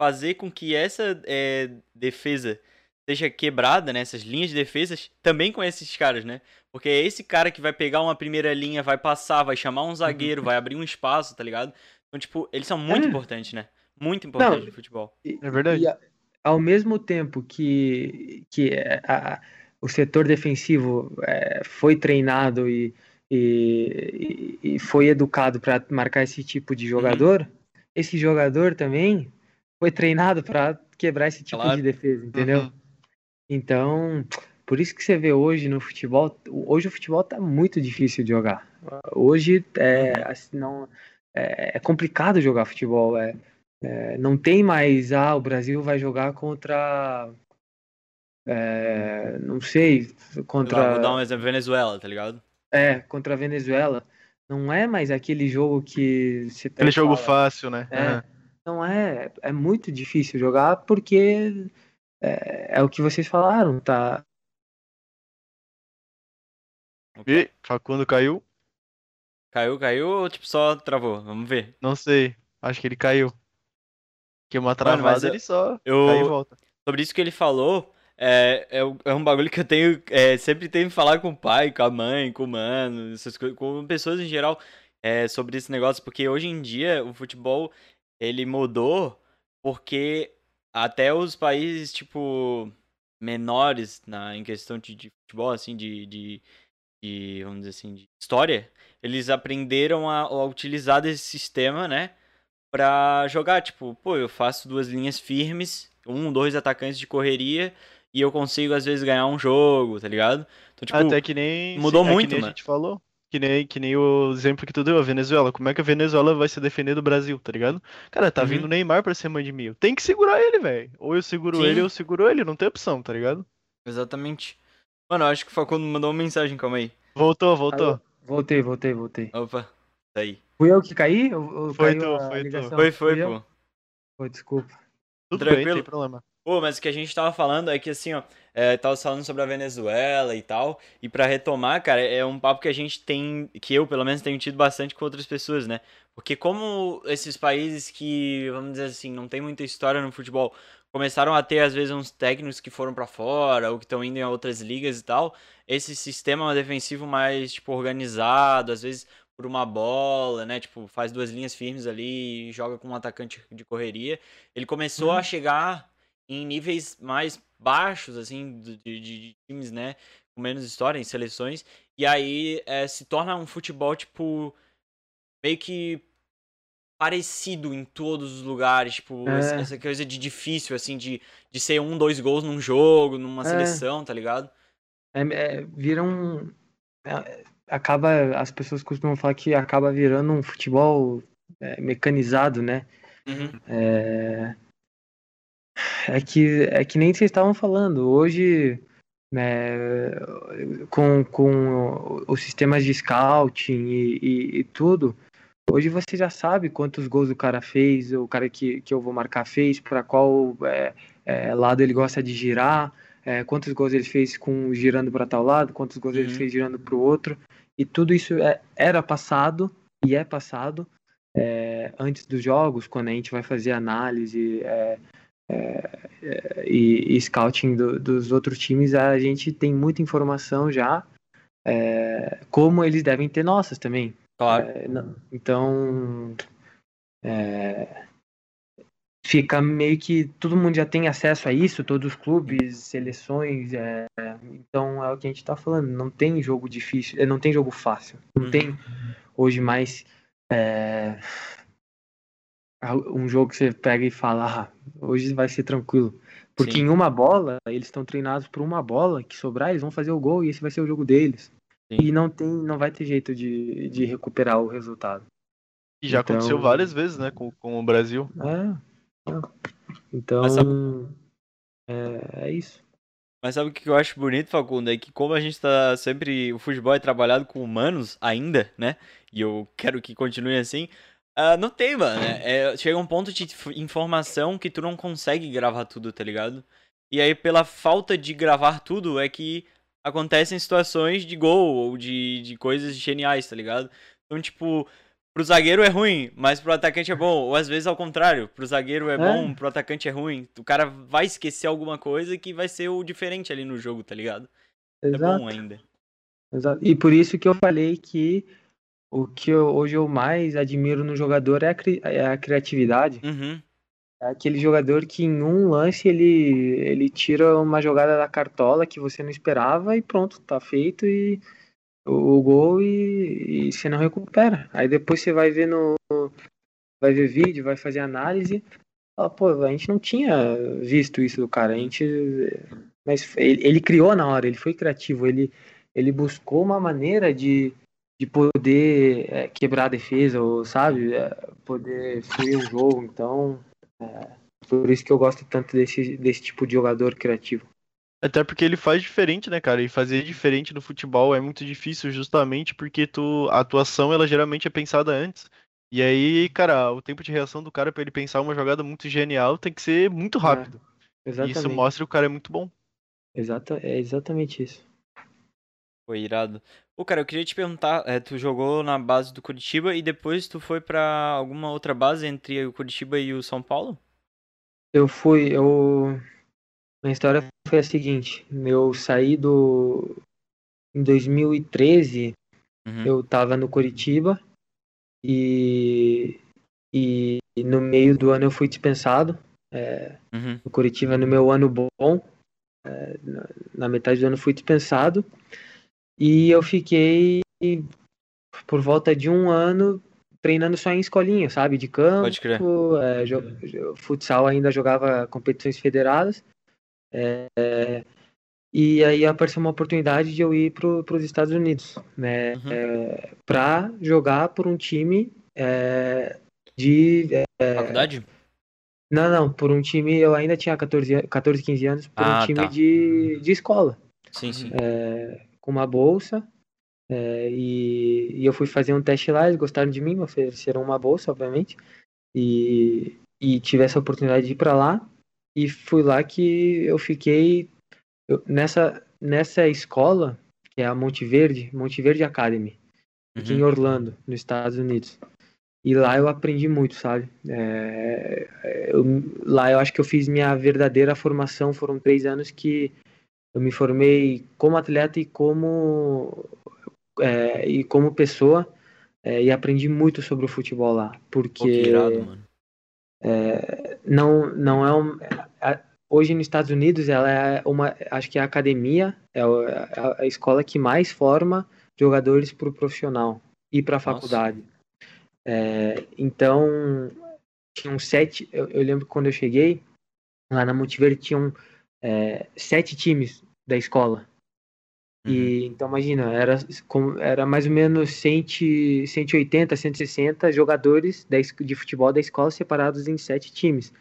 fazer com que essa é, defesa seja quebrada, né? Essas linhas de defesas, também com esses caras, né? Porque é esse cara que vai pegar uma primeira linha, vai passar, vai chamar um zagueiro, vai abrir um espaço, tá ligado? Então, tipo, eles são muito É. importantes, né? Muito importantes Não, no futebol. E- É verdade. E a- ao mesmo tempo que, que é, a- o setor defensivo é, foi treinado e, e, e foi educado para marcar esse tipo de jogador, esse jogador também foi treinado para quebrar esse tipo Claro. de defesa, entendeu? Uhum. Então, por isso que você vê hoje no futebol, hoje o futebol tá muito difícil de jogar. Hoje é, assim, não, é, é complicado jogar futebol. É, é, não tem mais, ah, o Brasil vai jogar contra, é, não sei, contra, vou dar um exemplo, Venezuela, tá ligado? é, contra a Venezuela. Não é mais aquele jogo que você pega Aquele jogo fala, fácil, né? É, Aham. não é, é muito difícil jogar porque é, é o que vocês falaram, tá? E Facundo caiu? Caiu, caiu ou tipo só travou? Vamos ver. Não sei. Acho que ele caiu. Que uma Mano, travada eu- ele só eu- cai e volta. Sobre isso que ele falou, é, é, um- é um bagulho que eu tenho. é, sempre tenho que falar com o pai, com a mãe, com o mano, essas coisas, com pessoas em geral, é, sobre esse negócio, porque hoje em dia o futebol ele mudou porque até os países, tipo, menores na, em questão de, de futebol, assim, de, de, de, vamos dizer assim, de história, eles aprenderam a, a utilizar desse sistema, né? Pra jogar, tipo, pô, eu faço duas linhas firmes, um, dois atacantes de correria, e eu consigo, às vezes, ganhar um jogo, tá ligado? Então, tipo, Até que nem. mudou é que muito, nem a gente falou. Que nem, que nem o exemplo que tu deu, a Venezuela. Como é que a Venezuela vai se defender do Brasil, tá ligado? Cara, tá Uhum. vindo o Neymar pra cima de mim. Tem que segurar ele, velho. Ou eu seguro Sim. ele, ou eu seguro ele. Não tem opção, tá ligado? exatamente. Mano, eu acho que o Facundo mandou uma mensagem, calma aí. Voltou, voltou. Voltei, voltei, voltei. Opa, tá aí. Fui eu que caí? Ou, ou Foi caiu tu, a foi tu. Foi, foi, pô. Pô, desculpa. Tudo bem, tranquilo. sem problema. Pô, mas o que a gente tava falando é que assim, ó, é, tava falando sobre a Venezuela e tal, e pra retomar, cara, é um papo que a gente tem, que eu pelo menos tenho tido bastante com outras pessoas, né? Porque como esses países que, vamos dizer assim, não tem muita história no futebol, começaram a ter às vezes uns técnicos que foram pra fora ou que estão indo em outras ligas e tal, esse sistema defensivo mais tipo organizado, às vezes por uma bola, né? Tipo, faz duas linhas firmes ali e joga com um atacante de correria. Ele começou a chegar em níveis mais baixos, assim, de, de- de times, né? Com menos história, em seleções. E aí é, se torna um futebol, tipo, meio que parecido em todos os lugares. Tipo, É. essa, coisa de difícil, assim, de, de ser um, dois gols num jogo, numa É. seleção, tá ligado? É, é, vira um. Acaba. As pessoas costumam falar que acaba virando um futebol é, mecanizado, né? Uhum. É, é que, é que nem vocês estavam falando. Hoje né, com, com os sistemas de scouting e, e, e, tudo, hoje você já sabe quantos gols o cara fez, o cara que, que eu vou marcar fez, para qual é, é, lado ele gosta de girar, é, quantos gols ele fez com girando para tal lado, quantos gols uhum. ele fez girando para o outro, e tudo isso é, era passado e é passado é, antes dos jogos, quando a gente vai fazer análise é, é, é, e, e, scouting do, dos outros times, a gente tem muita informação já, é, como eles devem ter nossas também. Claro. então, fica meio que todo mundo já tem acesso a isso, todos os clubes, seleções, é, então é o que a gente está falando, não tem jogo difícil, não tem jogo fácil, não uhum. tem hoje mais é, um jogo que você pega e fala, ah, hoje vai ser tranquilo. Porque Sim. em uma bola, eles estão treinados por uma bola que sobrar, eles vão fazer o gol e esse vai ser o jogo deles. Sim. E não tem, não vai ter jeito de, de recuperar o resultado. E já então... aconteceu várias vezes, né, com, com o Brasil. É. Então, é, é isso. Mas sabe o que eu acho bonito, Facundo? É que como a gente tá sempre. O futebol é trabalhado com humanos ainda, né? E eu quero que continue assim. Uh, não tem, mano. É, é, chega um ponto de informação que tu não consegue gravar tudo, tá ligado? E aí, pela falta de gravar tudo, é que acontecem situações de gol ou de, de coisas geniais, tá ligado? Então, tipo, pro zagueiro é ruim, mas pro atacante é bom. Ou às vezes ao contrário, pro zagueiro é, é. bom, pro atacante é ruim. O cara vai esquecer alguma coisa que vai ser o diferente ali no jogo, tá ligado? Exato. É bom ainda. Exato. E por isso que eu falei que o que eu, hoje eu mais admiro no jogador é a, cri é a criatividade. Uhum. É aquele jogador que em um lance ele, ele tira uma jogada da cartola que você não esperava e pronto, tá feito e o, gol e, e você não recupera. Aí depois você vai ver no. Vai ver vídeo, vai fazer análise. Fala, pô, a gente não tinha visto isso do cara. A gente. Mas ele, ele criou na hora, ele foi criativo, ele, ele buscou uma maneira de, de poder é, quebrar a defesa, ou, sabe? É, poder fluir um jogo. Então, é, por isso que eu gosto tanto desse, desse tipo de jogador criativo. Até porque ele faz diferente, né, cara? E fazer diferente no futebol é muito difícil justamente porque tu, a atuação ela geralmente é pensada antes. E aí, cara, o tempo de reação do cara para ele pensar uma jogada muito genial tem que ser muito é, rápido. É, exatamente. E isso mostra que o cara é muito bom. Exata, é exatamente isso. Foi irado. Pô, cara, eu queria te perguntar, é, tu jogou na base do Curitiba e depois tu foi para alguma outra base entre o Curitiba e o São Paulo? Eu fui, eu a história foi a seguinte: eu saí do. Em 2013, uhum. eu tava no Curitiba e, e, no meio do ano eu fui dispensado. É, uhum. No Curitiba, no meu ano bom, é, na, metade do ano fui dispensado e eu fiquei por volta de um ano treinando só em escolinha, sabe? De campo, é, futsal ainda jogava competições federadas é, e aí apareceu uma oportunidade de eu ir para os Estados Unidos, né? Uhum. É, para jogar por um time é, de. É, Faculdade? Não, não, por um time. Eu ainda tinha 14, 14 15 anos, por ah, um time tá. de, de escola. Sim, sim. É, com uma bolsa. É, e, e, eu fui fazer um teste lá, eles gostaram de mim, me ofereceram uma bolsa, obviamente. E, e tive essa oportunidade de ir para lá. E fui lá que eu fiquei eu, nessa, nessa escola, que é a Monte Verde, Monte Verde Academy, aqui uhum. em Orlando, nos Estados Unidos. E lá eu aprendi muito, sabe? É, eu, lá eu acho que eu fiz minha verdadeira formação. Foram três anos que eu me formei como atleta e como é, e como pessoa é, e aprendi muito sobre o futebol lá, porque Pô, irado, é, não não é um, hoje nos Estados Unidos ela é uma acho que é a academia é, é a escola que mais forma jogadores para o profissional e para a faculdade. É, então tinham sete eu, eu, lembro quando eu cheguei lá na Multiver tinham é, sete times da escola e uhum. então imagina era era mais ou menos 100, 180 160 jogadores de futebol da escola separados em sete times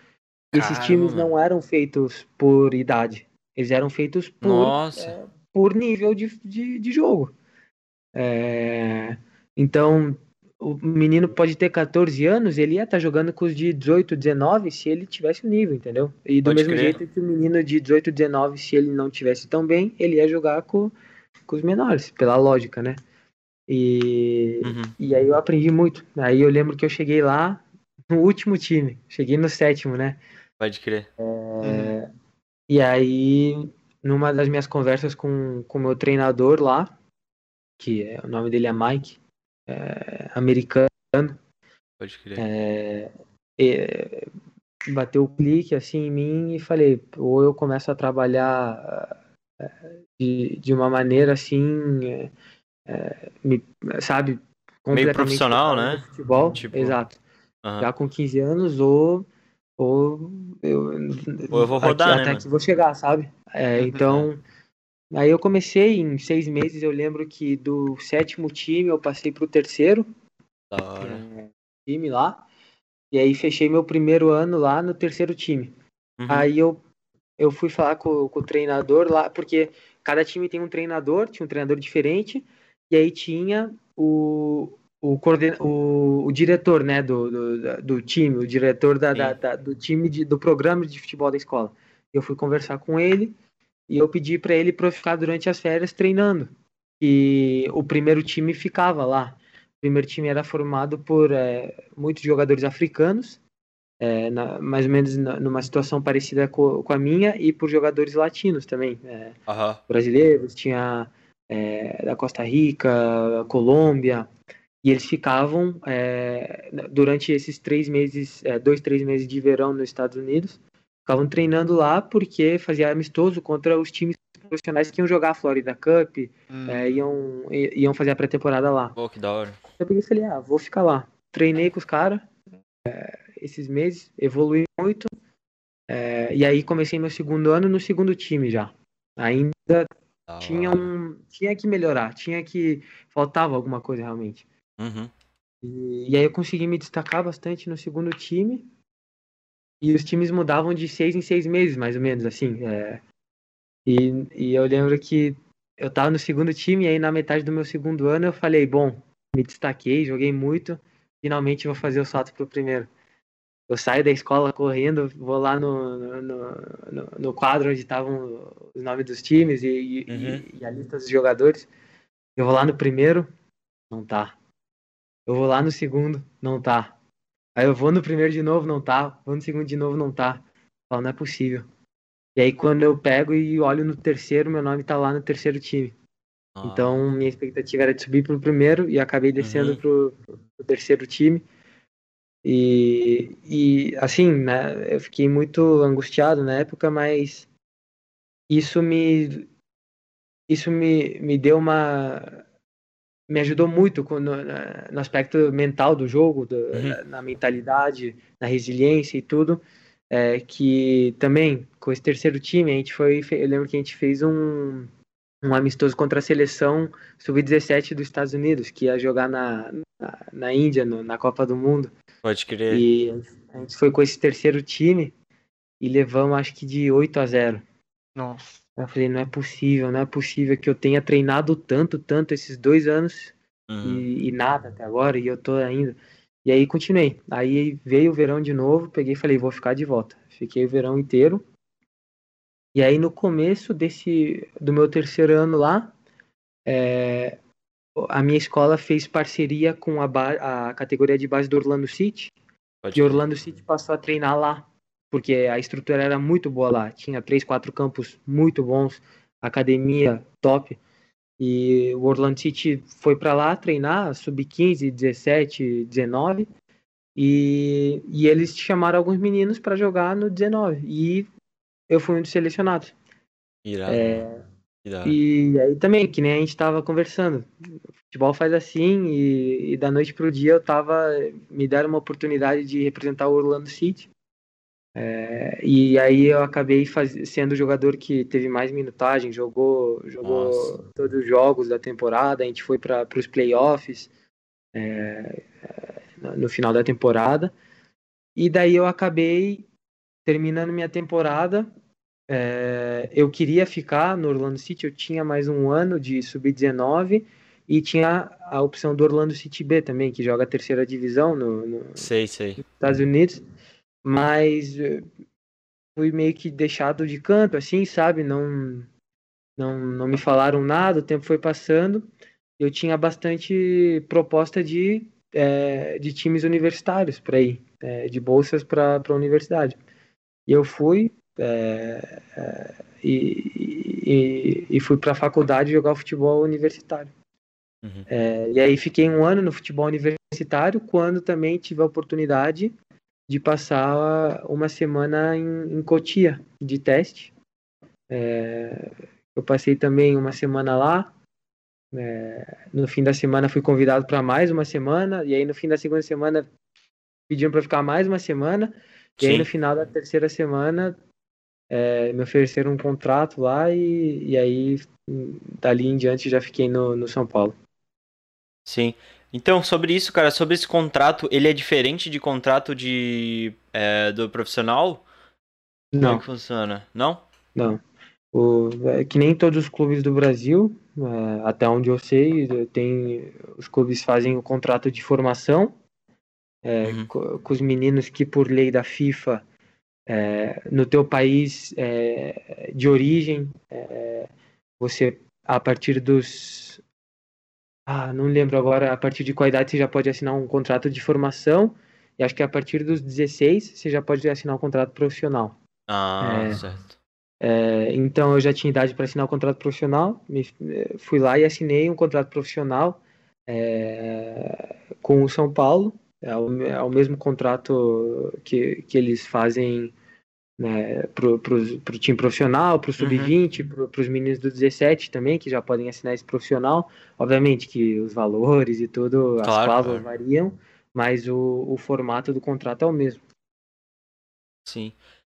esses times não eram feitos por idade. Eles eram feitos por, é, por nível de, de, de jogo. É, então, o menino pode ter 14 anos, ele ia estar jogando com os de 18, 19 se ele tivesse o nível, entendeu? E do Pode mesmo crer. jeito que o menino de 18, 19, se ele não tivesse tão bem, ele ia jogar com, com os menores, pela lógica, né? E, Uhum. e aí eu aprendi muito. Aí eu lembro que eu cheguei lá no último time, cheguei no sétimo, né? Pode crer. É, E aí, numa das minhas conversas com o meu treinador lá, que é, o nome dele é Mike, é, americano, Pode crer. é, é, bateu o clique assim em mim e falei, ou eu começo a trabalhar de, de uma maneira assim, é, é, me- sabe, completamente profissional, né? Futebol, Tipo, exato. Aham. Já com 15 anos, ou, ou eu, Ou eu vou rodar, até, né, até mano? que vou chegar, sabe? É, então, aí eu comecei em seis meses, eu lembro que do sétimo time eu passei pro terceiro Da hora. é, time lá, e aí fechei meu primeiro ano lá no terceiro time. Uhum. Aí eu, eu fui falar com, com o treinador lá, porque cada time tem um treinador, tinha um treinador diferente, e aí tinha o, o, coorden, o, o diretor né, do, do, do time, o diretor da, da- da- do time de, do programa de futebol da escola. Eu fui conversar com ele e eu pedi para ele para ficar durante as férias treinando. E o primeiro time ficava lá. O primeiro time era formado por eh, muitos jogadores africanos, é, na- mais ou menos na- numa situação parecida co- com, a minha, e por jogadores latinos também, é, Aham. brasileiros, tinha é, da Costa Rica, Colômbia, e eles ficavam é, durante esses três meses, é, dois, três meses de verão nos Estados Unidos, ficavam treinando lá porque fazia amistoso contra os times profissionais que iam jogar a Florida Cup, Hum, é, iam, i- iam fazer a pré-temporada lá. Pô, que da hora. Eu peguei e falei, ah, vou ficar lá. Treinei com os caras esses meses, evolui muito. é, e aí comecei meu segundo ano no segundo time já. Ainda Da tinha um. Tinha que melhorar, tinha que. Faltava alguma coisa realmente. Uhum. E, e aí eu consegui me destacar bastante no segundo time. E os times mudavam de seis em seis meses, mais ou menos, assim. é. E, e eu lembro que eu tava no segundo time, e aí na metade do meu segundo ano eu falei, bom, me destaquei, joguei muito, finalmente vou fazer o salto pro primeiro. Eu saio da escola correndo, vou lá no, no, no, no- quadro onde estavam os nomes dos times e, e, Uhum. e a lista dos jogadores. Eu vou lá no primeiro, não tá. Eu vou lá no segundo, não tá. Aí eu vou no primeiro de novo, não tá. Vou no segundo de novo, não tá. Falo, não é possível. E aí quando eu pego e olho no terceiro, meu nome tá lá no terceiro time. Ah, Então minha expectativa era de subir pro primeiro e acabei descendo Uhum. pro, pro terceiro time. E, e assim, né, eu fiquei muito angustiado na época, mas isso me isso me, me deu uma me ajudou muito no, no aspecto mental do jogo, do- Uhum. na, na mentalidade, na resiliência e tudo. É, que também com esse terceiro time a gente foi, eu lembro que a gente fez um um amistoso contra a seleção sub-17 dos Estados Unidos, que ia jogar na, na, na Índia, no- na Copa do Mundo. Pode crer. E a gente foi com esse terceiro time e levamos acho que de 8 a 0. Nossa. Eu falei, não é possível, não é possível que eu tenha treinado tanto, tanto esses dois anos Uhum. e, e nada até agora, e eu tô ainda. E aí continuei. Aí veio o verão de novo, peguei e falei, vou ficar de volta. Fiquei o verão inteiro. E aí no começo desse do meu terceiro ano lá, é, a minha escola fez parceria com a, ba- a categoria de base do Orlando City. Pode E. Orlando City passou a treinar lá, porque a estrutura era muito boa lá. Tinha três, quatro campos muito bons, academia top. E o Orlando City foi para lá treinar, sub-15, 17, 19. E, e eles chamaram alguns meninos para jogar no 19. E eu fui um dos selecionados. Irado. É. e aí também, que nem a gente tava conversando. O futebol faz assim, e, e da noite pro dia eu tava. Me deram uma oportunidade de representar o Orlando City. É, e aí eu acabei faz, sendo o jogador que teve mais minutagem, jogou, jogou Nossa. todos os jogos da temporada, a gente foi para os playoffs é, no final da temporada. E daí eu acabei terminando minha temporada é, eu queria ficar no Orlando City, eu tinha mais um ano de sub-19 e tinha a opção do Orlando City B também, que joga a terceira divisão no, no Sei, sei. nos Estados Unidos, mas eh, fui meio que deixado de canto, assim, sabe? Não, não, não me falaram nada, o tempo foi passando. Eu tinha bastante proposta de, eh, de times universitários para ir, eh, de bolsas para a universidade. E eu fui eh, eh, e, e, e fui para a faculdade jogar futebol universitário. Uhum. É, e aí fiquei um ano no futebol universitário, quando também tive a oportunidade de passar uma semana em, em Cotia de teste. É, eu passei também uma semana lá. é, no fim da semana fui convidado para mais uma semana, e aí no fim da segunda semana pediram para ficar mais uma semana, e aí no final da terceira semana é, me ofereceram um contrato lá, e, e aí dali em diante já fiquei no, no São Paulo. Sim. Então, sobre isso, cara, sobre esse contrato, ele é diferente de contrato de é, do profissional? Como é Não. que funciona? Não? Não. O, é que nem todos os clubes do Brasil, é, até onde eu sei, tem, os clubes fazem o contrato de formação é, Uhum. co- com os meninos que, por lei da FIFA, é, no teu país é, de origem, é, você, a partir dos. Ah, não lembro agora, a partir de qual idade você já pode assinar um contrato de formação, e acho que a partir dos 16 você já pode assinar um contrato profissional. Ah, É. certo. É, então eu já tinha idade para assinar o contrato profissional, me- eh, fui lá e assinei um contrato profissional é, com o São Paulo, é o, é o mesmo contrato que, que eles fazem né, pro, pro, pro time profissional, pro sub-20, pro, pros meninos do 17 também, que já podem assinar esse profissional. Obviamente que os valores e tudo, as Claro, cláusulas claro. variam, mas o, o formato do contrato é o mesmo. Sim.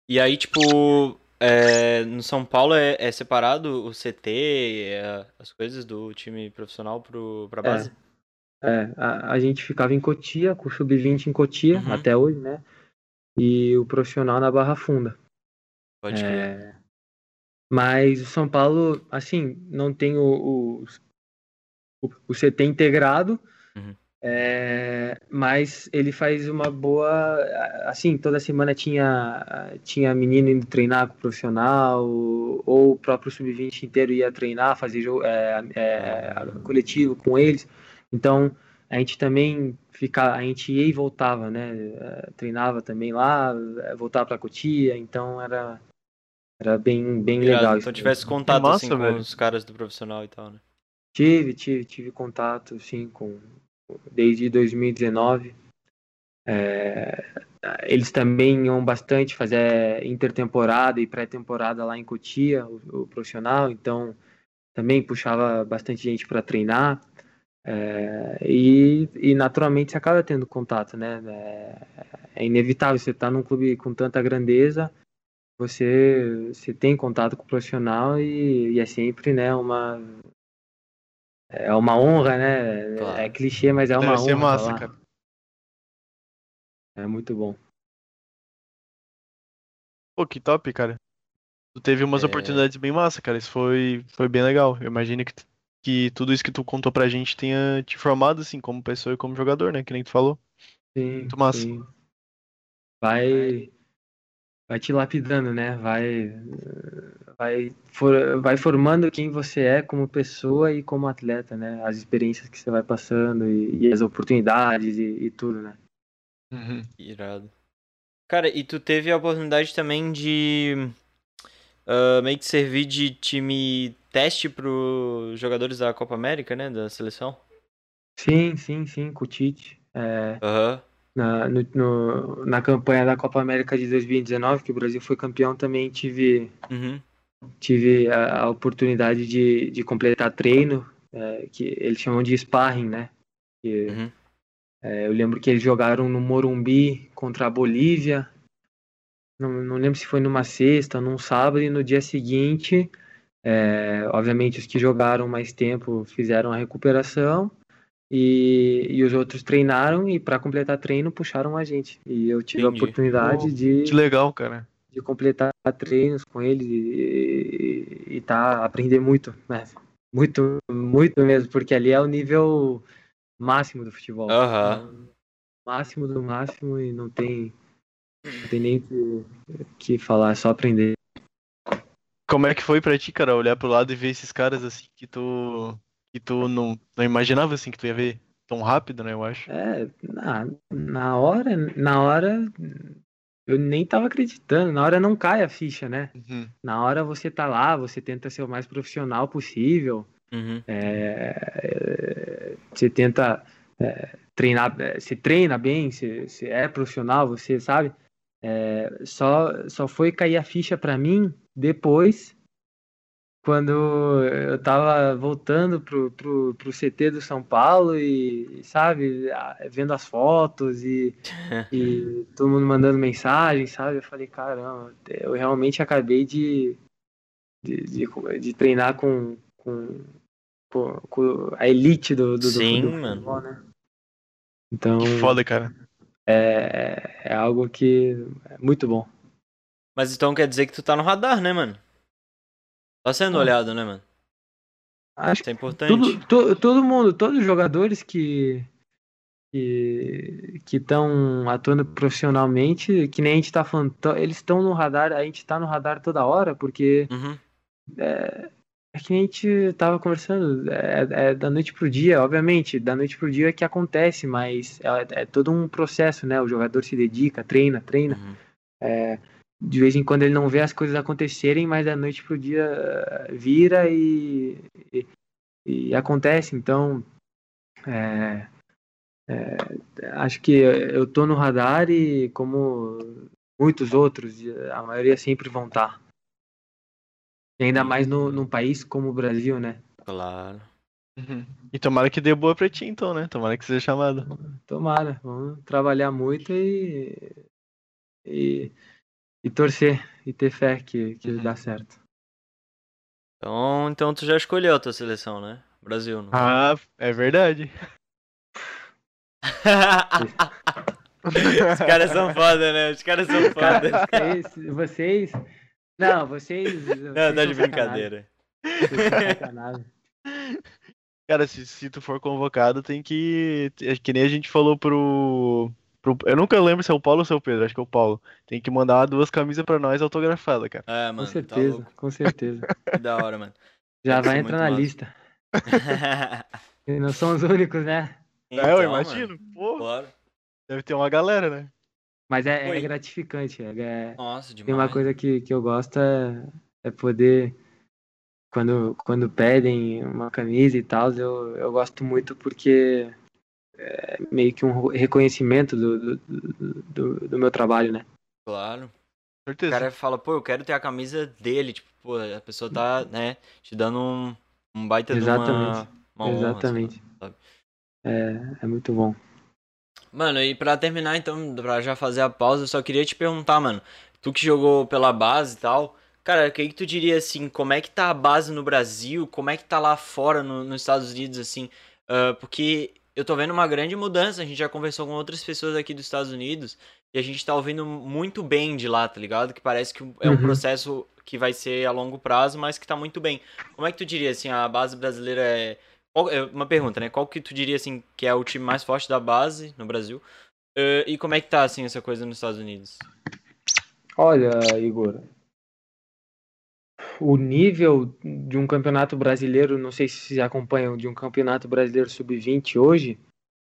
E aí, tipo, é, no São Paulo é, é separado o CT, é, as coisas do time profissional pro, pra base? É, a, a gente ficava em Cotia, com o sub-20 em Cotia, Uhum. até hoje, né? E o profissional na Barra Funda. Pode crer. É, mas o São Paulo, assim, não tem o, o, o CT integrado, Uhum. é, mas ele faz uma boa. Assim, toda semana tinha, tinha menino indo treinar com o profissional, ou o próprio sub-20 inteiro ia treinar, fazer jogo, é, é, coletivo com eles. Então, a gente também fica, a gente ia e voltava, né? É, Treinava também lá, é, voltava para Cotia, então era, era bem, bem Irado. legal. isso Então tivesse contato massa, assim com velho. os caras do profissional e tal, né? Tive, tive, tive contato, sim, com desde 2019. É, eles também iam bastante fazer intertemporada e pré-temporada lá em Cotia, o, o profissional, então também puxava bastante gente para treinar. É, e, e naturalmente você acaba tendo contato, né? É, é inevitável, você tá num clube com tanta grandeza, você, você tem contato com o profissional e, e é sempre, né, uma é uma honra, né? Claro. É clichê, mas é uma Deve ser honra massa, falar. cara. É muito bom. Pô, que top, cara. Tu teve umas É. oportunidades bem massa, cara. Isso foi, foi bem legal. Eu imagino que, que tudo isso que tu contou pra gente tenha te formado, assim, como pessoa e como jogador, né? Que nem tu falou. Sim, Muito massa. sim. Vai, vai te lapidando, né? Vai, vai, for, vai formando quem você é como pessoa e como atleta, né? As experiências que você vai passando e, e as oportunidades e, e tudo, né? Irado. Cara, e tu teve a oportunidade também de ah, meio que servir de time teste pros jogadores da Copa América, né? Da seleção? Sim, sim, sim, com o Tite. É, Aham. na, no- no- na campanha da Copa América de 2019, que o Brasil foi campeão, também tive Uhum. tive a, a oportunidade de, de completar treino, é, que eles chamam de sparring, né? Que, Uhum. é, eu lembro que eles jogaram no Morumbi contra a Bolívia. Não, não lembro se foi numa sexta, num sábado, e no dia seguinte, é, obviamente, os que jogaram mais tempo fizeram a recuperação. E, e os outros treinaram e para completar treino puxaram a gente. E eu tive Entendi. a oportunidade Pô, de, Que legal, cara. de completar treinos com eles e, e, e tá aprender muito, né? Muito, muito mesmo, porque ali é o nível máximo do futebol. Aham. Máximo do máximo e não tem, não tem nem o que, que falar, é só aprender. Como é que foi pra ti, cara, olhar pro lado e ver esses caras assim que tu que tu não, não imaginava assim que tu ia ver tão rápido, né, eu acho. É, na, na hora, na hora eu nem tava acreditando, na hora não cai a ficha, né? Uhum. Na hora você tá lá, você tenta ser o mais profissional possível, Uhum. é, você tenta é, treinar, é, se treina bem, se, se é profissional, você sabe. É, só, só foi cair a ficha pra mim depois, quando eu tava voltando pro, pro, pro CT do São Paulo e, sabe, vendo as fotos e, e todo mundo mandando mensagem, sabe? Eu falei, caramba, eu realmente acabei de, de, de, de treinar com, com, com- com a elite do, do, do, Sim, do mano. futebol, né? Então, Que foda, cara. é, é algo que é muito bom. Mas então quer dizer que tu tá no radar, né, mano? Tá sendo Ah. olhado, né, mano? Acho Isso é importante. Tudo, to- todo mundo, todos os jogadores que que que estão atuando profissionalmente, que nem a gente tá falando, eles estão no radar, a gente tá no radar toda hora, porque Uhum. é, é que nem a gente tava conversando, é, é da noite pro dia, obviamente, da noite pro dia é que acontece, mas é, é todo um processo, né? O jogador se dedica, treina, treina. uhum. De vez em quando ele não vê as coisas acontecerem, mas da noite pro dia eh, vira e, e, e acontece. Então, é, é, acho que eu tô no radar e como muitos outros, a maioria sempre vão estar. E ainda mais no, num país como o Brasil, né? Claro. Uhum. E tomara que dê boa pra ti, então, né? Tomara que seja chamado. Tomara, vamos trabalhar muito e, e, e torcer e ter fé que, que Uhum. dá certo. Então, então tu já escolheu a tua seleção, né? Brasil, não? Ah, é verdade. Os caras são foda, né? Os caras são foda. Vocês, vocês. Não, vocês. Não, vocês tá de brincadeira. Cara, se, se tu for convocado, tem que. é Que nem a gente falou pro, pro- Eu nunca lembro se é o Paulo ou se é o Pedro, acho que é o Paulo. Tem que mandar duas camisas pra nós autografadas, cara. É, Com mano, tá certeza, louco. com certeza. Que da hora, mano. Já vai entrar na massa. lista. E não são os únicos, né? é, eu Então, imagino. mano, Pô, Claro. deve ter uma galera, né? Mas é, é gratificante. É, é- Nossa, demais. tem uma coisa que, que eu gosto é, é poder. Quando, quando pedem uma camisa e tal, eu, eu gosto muito porque é meio que um reconhecimento do, do, do, do- meu trabalho, né? Claro. Com O certeza. cara fala, pô, eu quero ter a camisa dele. Tipo, pô, a pessoa tá, né, te dando um, um baita de uma, Exatamente. uma honra, Exatamente. sabe? É, é muito bom. Mano, e pra terminar, então, pra já fazer a pausa, eu só queria te perguntar, mano. Tu que jogou pela base e tal, cara, o que que tu diria, assim, como é que tá a base no Brasil? Como é que tá lá fora, no- nos Estados Unidos, assim? Ah, porque eu tô vendo uma grande mudança, a gente já conversou com outras pessoas aqui dos Estados Unidos, e a gente tá ouvindo muito bem de lá, tá ligado? Que parece que é um Uhum. processo que vai ser a longo prazo, mas que tá muito bem. Como é que tu diria, assim, a base brasileira é... é Uma pergunta, né? Qual que tu diria, assim, que é o time mais forte da base no Brasil? Eh, e como é que tá, assim, essa coisa nos Estados Unidos? Olha, Igor, o nível de um campeonato brasileiro, não sei se vocês acompanham, de um campeonato brasileiro sub-20 hoje,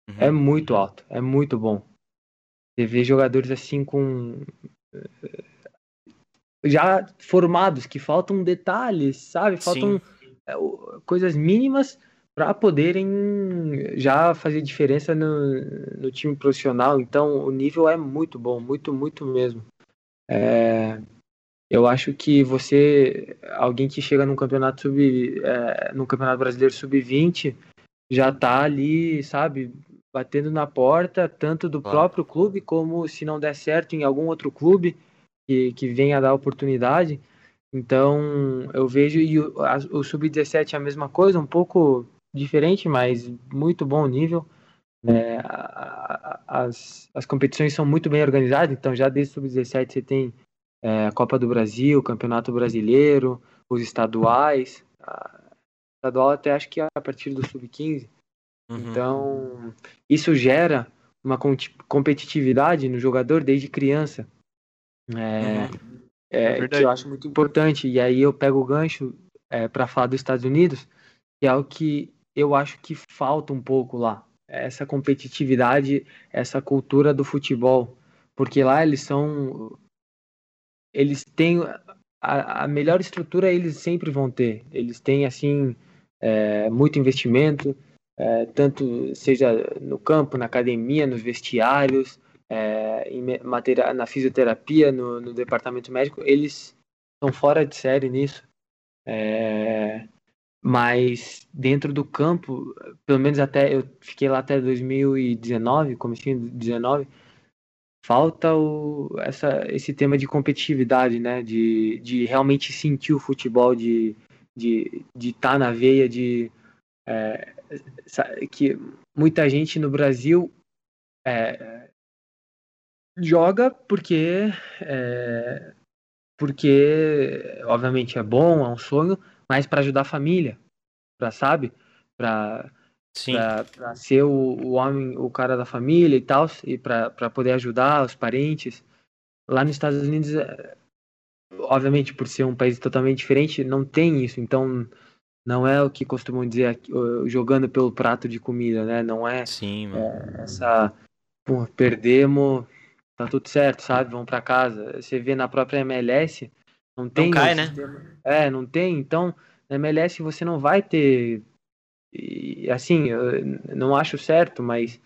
Uhum. é muito alto, é muito bom. Você vê jogadores assim com. eh, já formados, que faltam detalhes, sabe? Faltam eh, coisas mínimas para poderem já fazer diferença no, no time profissional. Então, o nível é muito bom, muito, muito mesmo. É, eu acho que você, alguém que chega num campeonato sub, é, num campeonato brasileiro sub-20, já tá ali, sabe, batendo na porta, tanto do Claro. próprio clube, como se não der certo em algum outro clube que, que venha dar oportunidade. Então, eu vejo e o, a- o sub-17 é a mesma coisa, um pouco diferente, mas muito bom nível. É, a- a- as, as competições são muito bem organizadas, então já desde o sub-17 você tem é, a Copa do Brasil, o Campeonato Brasileiro, os estaduais. A estadual até acho que é a partir do sub-15. Uhum. Então, isso gera uma competitividade no jogador desde criança. É, uhum. é, que eu acho muito importante. E aí eu pego o gancho é, para falar dos Estados Unidos, que é o que eu acho que falta um pouco lá. Essa competitividade, essa cultura do futebol. Porque lá eles são. Eles têm. A, a melhor estrutura eles sempre vão ter. Eles têm, assim, é, muito investimento, é, tanto seja no campo, na academia, nos vestiários, é, em matéria, na fisioterapia, no, no, departamento médico, eles estão fora de série nisso. É, mas dentro do campo, pelo menos até eu fiquei lá até 2019, comecinho de 2019, falta o, essa, esse tema de competitividade, né? De, de realmente sentir o futebol, de de de estar tá na veia, de é, que muita gente no Brasil é, joga porque é, porque obviamente é bom, é um sonho, mas para ajudar a família, para sabe, para para ser o, o, homem, o cara da família e tal, e para poder ajudar os parentes. Lá nos Estados Unidos, é, obviamente, por ser um país totalmente diferente, não tem isso. Então, não é o que costumam dizer jogando pelo prato de comida, né? Não é, Sim, é essa pô, perdemos, tá tudo certo, sabe? Vamos para casa. Você vê na própria MLS, não tem. Não cai, né? É, não tem. Então, na MLS você não vai ter. E, assim, eu não acho certo, mas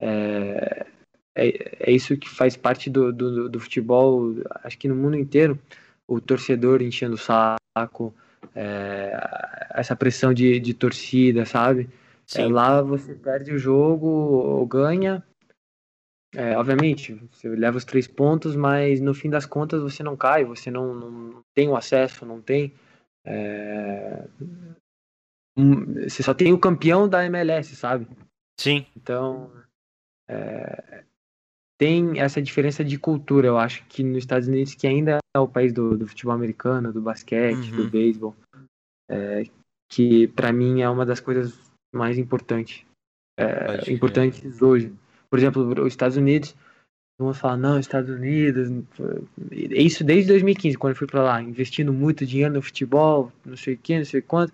é, é, é isso que faz parte do, do, do, futebol, acho que no mundo inteiro. O torcedor enchendo o saco, é, essa pressão de, de torcida, sabe? É, lá você perde o jogo ou ganha, é, obviamente, você leva os três pontos, mas no fim das contas você não cai, você não, não tem o acesso, não tem. É... Você só tem o campeão da MLS, sabe? Sim. Então, é... tem essa diferença de cultura, eu acho que nos Estados Unidos, que ainda é o país do, do futebol americano, do basquete, uhum. do beisebol, é... que para mim é uma das coisas mais importantes, é, importantes hoje. Por exemplo, os Estados Unidos, vamos falar, não, Estados Unidos, isso desde 2015, quando eu fui para lá, investindo muito dinheiro no futebol, não sei o que, não sei quanto,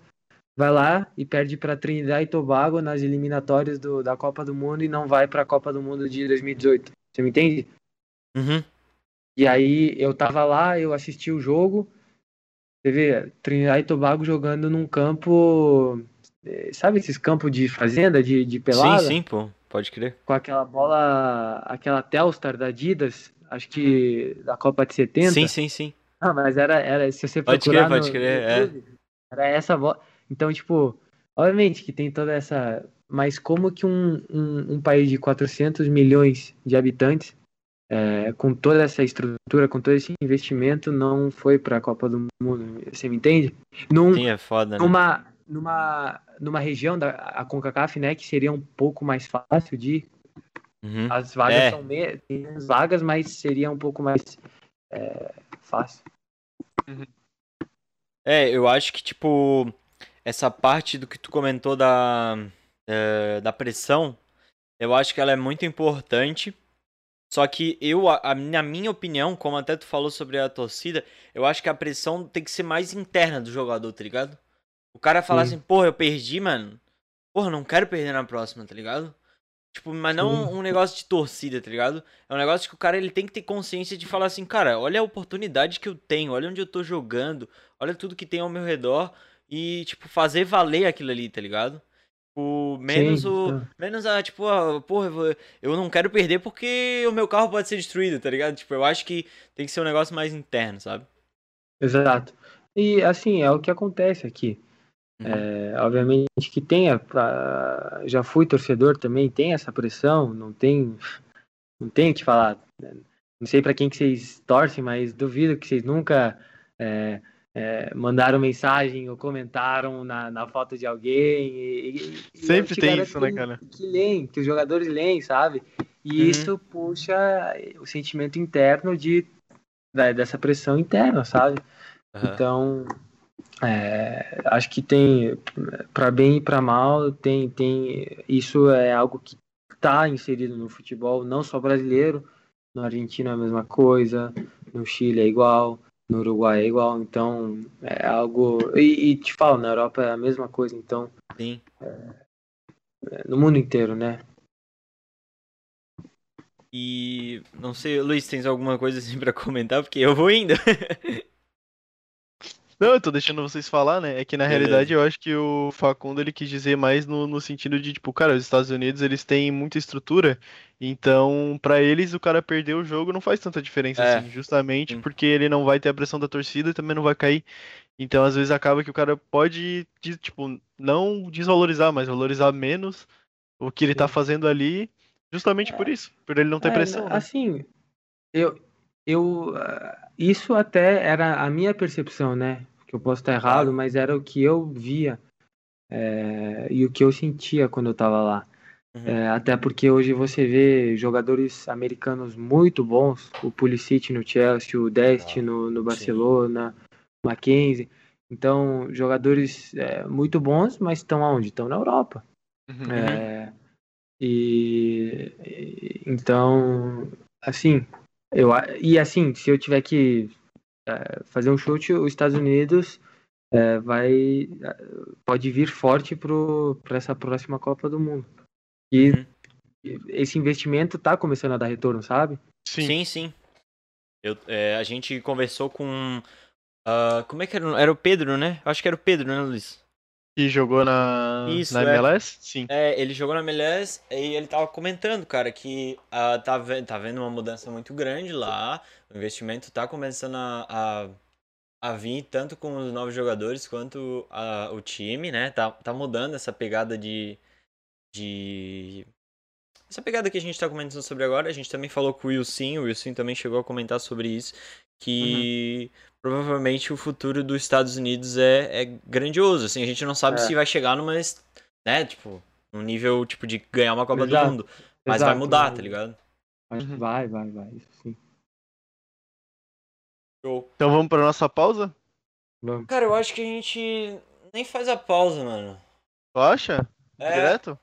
vai lá e perde para Trinidad e Tobago nas eliminatórias do, da Copa do Mundo e não vai para a Copa do Mundo de 2018. Você me entende? Uhum. E aí eu tava lá, eu assisti o jogo, você vê, Trinidad e Tobago jogando num campo, eh, sabe esses campos de fazenda, de, de pelada? Sim, sim, pô. Pode crer. Com aquela bola, aquela Telstar da Adidas, acho que da Copa de 70. Sim, sim, sim. Ah, mas era, era se você pode procurar crer, pode crer, é. era essa bola. Então, tipo, obviamente que tem toda essa... Mas como que um, um, um país de 400 milhões de habitantes, é, com toda essa estrutura, com todo esse investimento, não foi para a Copa do Mundo? Você me entende? Num, Sim, é foda, né? Numa, numa, numa região da a CONCACAF, né, que seria um pouco mais fácil de uhum. as vagas é. são me... tem vagas, mas seria um pouco mais é, fácil. Uhum. É, eu acho que tipo essa parte do que tu comentou da é, da pressão, eu acho que ela é muito importante. Só que eu, a, a, na minha opinião, como até tu falou sobre a torcida, eu acho que a pressão tem que ser mais interna do jogador, tá ligado? O cara falar Sim. assim, porra, eu perdi, mano. Porra, não quero perder na próxima, tá ligado? Tipo, mas não Sim. um negócio de torcida, tá ligado? É um negócio que o cara ele tem que ter consciência de falar assim, cara, olha a oportunidade que eu tenho, olha onde eu tô jogando, olha tudo que tem ao meu redor e, tipo, fazer valer aquilo ali, tá ligado? Tipo, menos Sim, o. Menos a, tipo, a, porra, eu não quero perder porque o meu carro pode ser destruído, tá ligado? Tipo, eu acho que tem que ser um negócio mais interno, sabe? Exato. E assim, é o que acontece aqui. Uhum. É, obviamente que tenha, já fui torcedor também, tem essa pressão, não tem, não tem o que falar. Né? Não sei para quem que vocês torcem, mas duvido que vocês nunca é, é, mandaram mensagem ou comentaram na, na foto de alguém. E, e Sempre tem isso, né, cara? Que leem, que os jogadores leem, sabe? E uhum. isso puxa o sentimento interno de da- dessa pressão interna, sabe? Aham. Então, é, acho que tem, para bem e para mal, tem, tem, isso é algo que está inserido no futebol, não só brasileiro, no Argentina é a mesma coisa, no Chile é igual, no Uruguai é igual, então é algo, e, e te falo, na Europa é a mesma coisa, então, Sim. é, no mundo inteiro, né? E não sei, Luiz, tens alguma coisa assim pra comentar? Porque eu vou indo. Não, eu tô deixando vocês falar, né? É que na Beleza. realidade eu acho que o Facundo ele quis dizer mais no, no sentido de, tipo, cara, os Estados Unidos eles têm muita estrutura, então pra eles o cara perder o jogo não faz tanta diferença É. assim, justamente Sim. porque ele não vai ter a pressão da torcida e também não vai cair. Então às vezes acaba que o cara pode, de- tipo, não desvalorizar, mas valorizar menos o que ele tá fazendo ali, justamente por isso, por ele não ter É, pressão, né? Assim, eu, eu, ah, isso até era a minha percepção, né? Que eu posso estar errado, mas era o que eu via é, e o que eu sentia quando eu estava lá. Uhum. É, até porque hoje você vê jogadores americanos muito bons, o Pulisic no Chelsea, o Dest Ah, no, no Barcelona, o Mackenzie. Então, jogadores é, muito bons, mas estão aonde? Estão na Europa. Uhum. É, e, e- então, assim, eu e assim, se eu tiver que é, fazer um chute, os Estados Unidos é, vai pode vir forte para essa próxima Copa do Mundo. E Uhum. esse investimento tá começando a dar retorno, sabe? Sim. Sim, sim. Eu, é, a gente conversou com. ah, como é que era? Era o Pedro, né? Acho que era o Pedro, né, Luiz? E jogou na, Isso, na é. MLS? Sim. É, ele jogou na MLS e ele tava comentando, cara, que ah, tá, tá vendo uma mudança muito grande lá. O investimento tá começando a, a, a vir tanto com os novos jogadores quanto a- o time, né? Tá, tá mudando essa pegada de, de. Essa pegada que a gente tá comentando sobre agora. A gente também falou com o Wilson, o Wilson também chegou a comentar sobre isso. Que provavelmente o futuro dos Estados Unidos é, é grandioso. Assim, a gente não sabe É. se vai chegar numa. Né, tipo, num nível tipo de ganhar uma Copa Exato, do Mundo. Mas vai exato, mudar, né? tá ligado? Acho que Uhum. vai, vai, vai. Isso sim. Show. Então vamos pra nossa pausa? Vamos. Cara, eu acho que a gente nem faz a pausa, mano. Tu acha? É, Direto?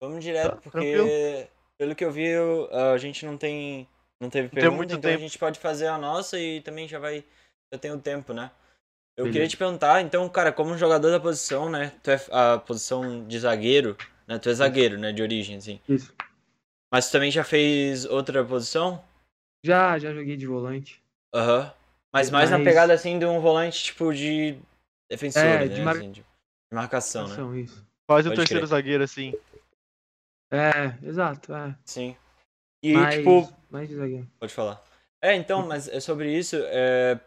vamos direto, Tá, porque tranquilo. pelo que eu vi, eu- a gente não tem não teve tem pergunta, muito então a tempo. gente pode fazer a nossa e também já vai já tem o tempo, né? Eu queria Beleza. te perguntar, então, cara, como jogador da posição, né? Tu é a posição de zagueiro, né? Tu é zagueiro, né, de origem, assim. Isso. Mas tu também já fez outra posição? Já, já joguei de volante. Aham. Mas mais na Mas- pegada assim de um volante tipo de defensor, É, né? de mar- assim, de marcação, né? Ação, isso. Quase o terceiro crer. zagueiro, assim. É, exato, é. Sim. E mais, tipo, mais de zagueiro. pode falar. É, então, mas é sobre isso, é,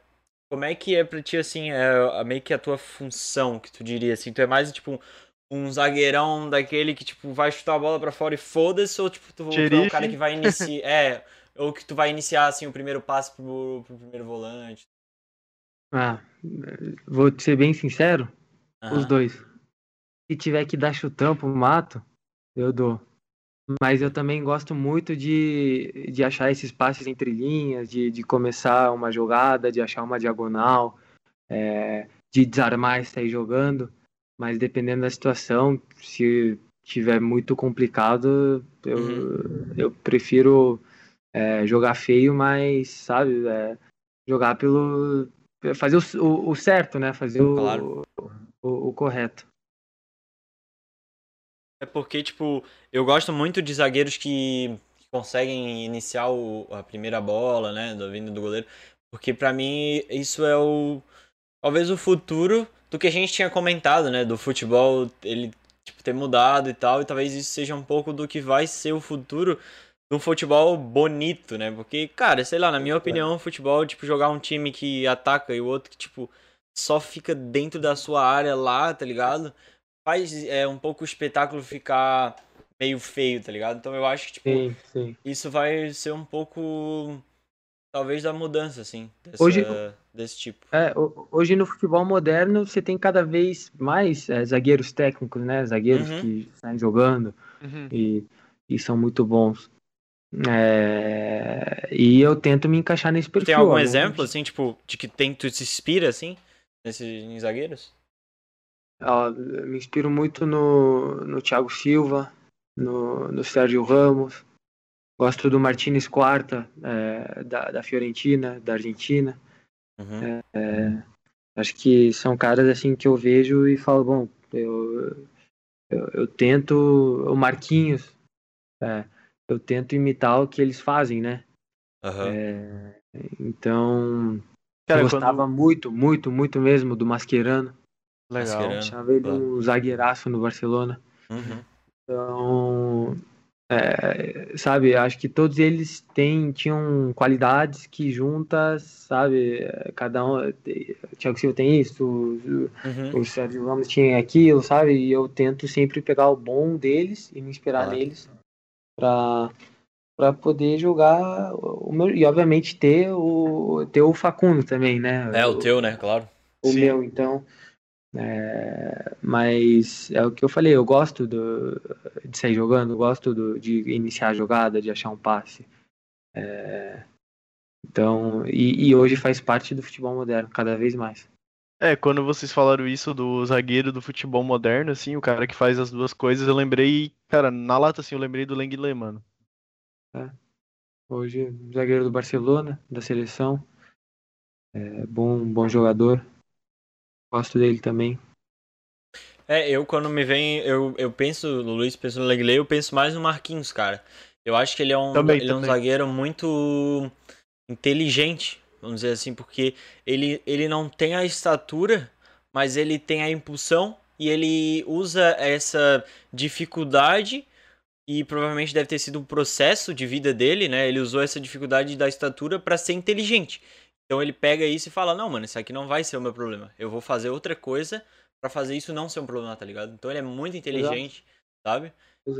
como é que é pra ti assim, é meio que a tua função, que tu diria assim, tu é mais tipo um zagueirão daquele que tipo vai chutar a bola pra fora e foda-se ou tipo tu, tu é um cara que vai iniciar, é, ou que tu vai iniciar assim o primeiro passo pro, pro primeiro volante. Ah, vou ser bem sincero, os dois. Se tiver que dar chutão pro mato, eu dou. Mas eu também gosto muito de, de achar esses passes entre linhas, de, de começar uma jogada, de achar uma diagonal, é, de desarmar e sair jogando. Mas dependendo da situação, se tiver muito complicado, eu, eu prefiro é, jogar feio, mas, sabe, é, jogar pelo. Fazer o, o- o certo, né? Fazer o, Claro. o, o correto. É porque, tipo, eu gosto muito de zagueiros que conseguem iniciar o- a primeira bola, né, do vindo do goleiro, porque pra mim isso é o talvez o futuro do que a gente tinha comentado, né, do futebol ele tipo ter mudado e tal, e talvez isso seja um pouco do que vai ser o futuro do futebol bonito, né? Porque, cara, sei lá, na minha opinião, o futebol, tipo, jogar um time que ataca e o outro que, tipo, só fica dentro da sua área lá, tá ligado? Faz é, um pouco o espetáculo ficar meio feio, tá ligado? Então eu acho que, tipo, Sim, sim. isso vai ser um pouco, talvez, da mudança, assim, dessa, Hoje- desse tipo. É, ho- hoje no futebol moderno você tem cada vez mais é, zagueiros técnicos, né? Zagueiros Uhum. que saem jogando Uhum. e, e são muito bons. É, E eu tento me encaixar nesse perfil. Tem algum exemplo, assim, tipo, de que tem, tu se inspira, assim, nesses em zagueiros? Eu me inspiro muito no, no Thiago Silva, no, no Sérgio Ramos. Gosto do Martinez Quarta, é, da, da Fiorentina, da Argentina. Uhum. Acho que são caras assim que eu vejo e falo, bom, eu, eu, eu tento, o Marquinhos, é, eu tento imitar o que eles fazem, né? É, então, Cara, eu quando- gostava muito, muito, muito mesmo do Mascherano. Legal. Mascherano. Achava ele claro. um zagueiraço no Barcelona. Uhum. Então, é, sabe, acho que todos eles têm, tinham qualidades que juntas, sabe, é, cada um, o Thiago Silva tem isso, o, Uhum. o Sérgio Ramos tinha aquilo, sabe, e eu tento sempre pegar o bom deles e me inspirar Claro. neles para para poder jogar o meu, e obviamente ter o ter o Facundo também, né? É, o teu, né? Claro. o Sim. meu, então. É, mas é o que eu falei, eu gosto do, de sair jogando, gosto do- de iniciar a jogada, de achar um passe. É, então, e, e hoje faz parte do futebol moderno, cada vez mais. É, quando vocês falaram isso do zagueiro do futebol moderno, assim, o cara que faz as duas coisas, eu lembrei, cara, na lata, assim, eu lembrei do Lenglet, mano. Hoje, zagueiro do Barcelona, da seleção, é, bom, bom jogador, gosto dele também. É, eu quando me vem, eu, eu penso, Luiz pensa no Legley, eu penso mais no Marquinhos, cara. Eu acho que ele é um, Também, ele é um também. zagueiro muito inteligente, vamos dizer assim, porque ele, ele não tem a estatura, mas ele tem a impulsão e ele usa essa dificuldade e provavelmente deve ter sido um processo de vida dele, né? Ele usou essa dificuldade da estatura pra ser inteligente. Então ele pega isso e fala: "Não, mano, isso aqui não vai ser o meu problema. Eu vou fazer outra coisa pra fazer isso não ser um problema, tá ligado? Então ele é muito inteligente, sabe?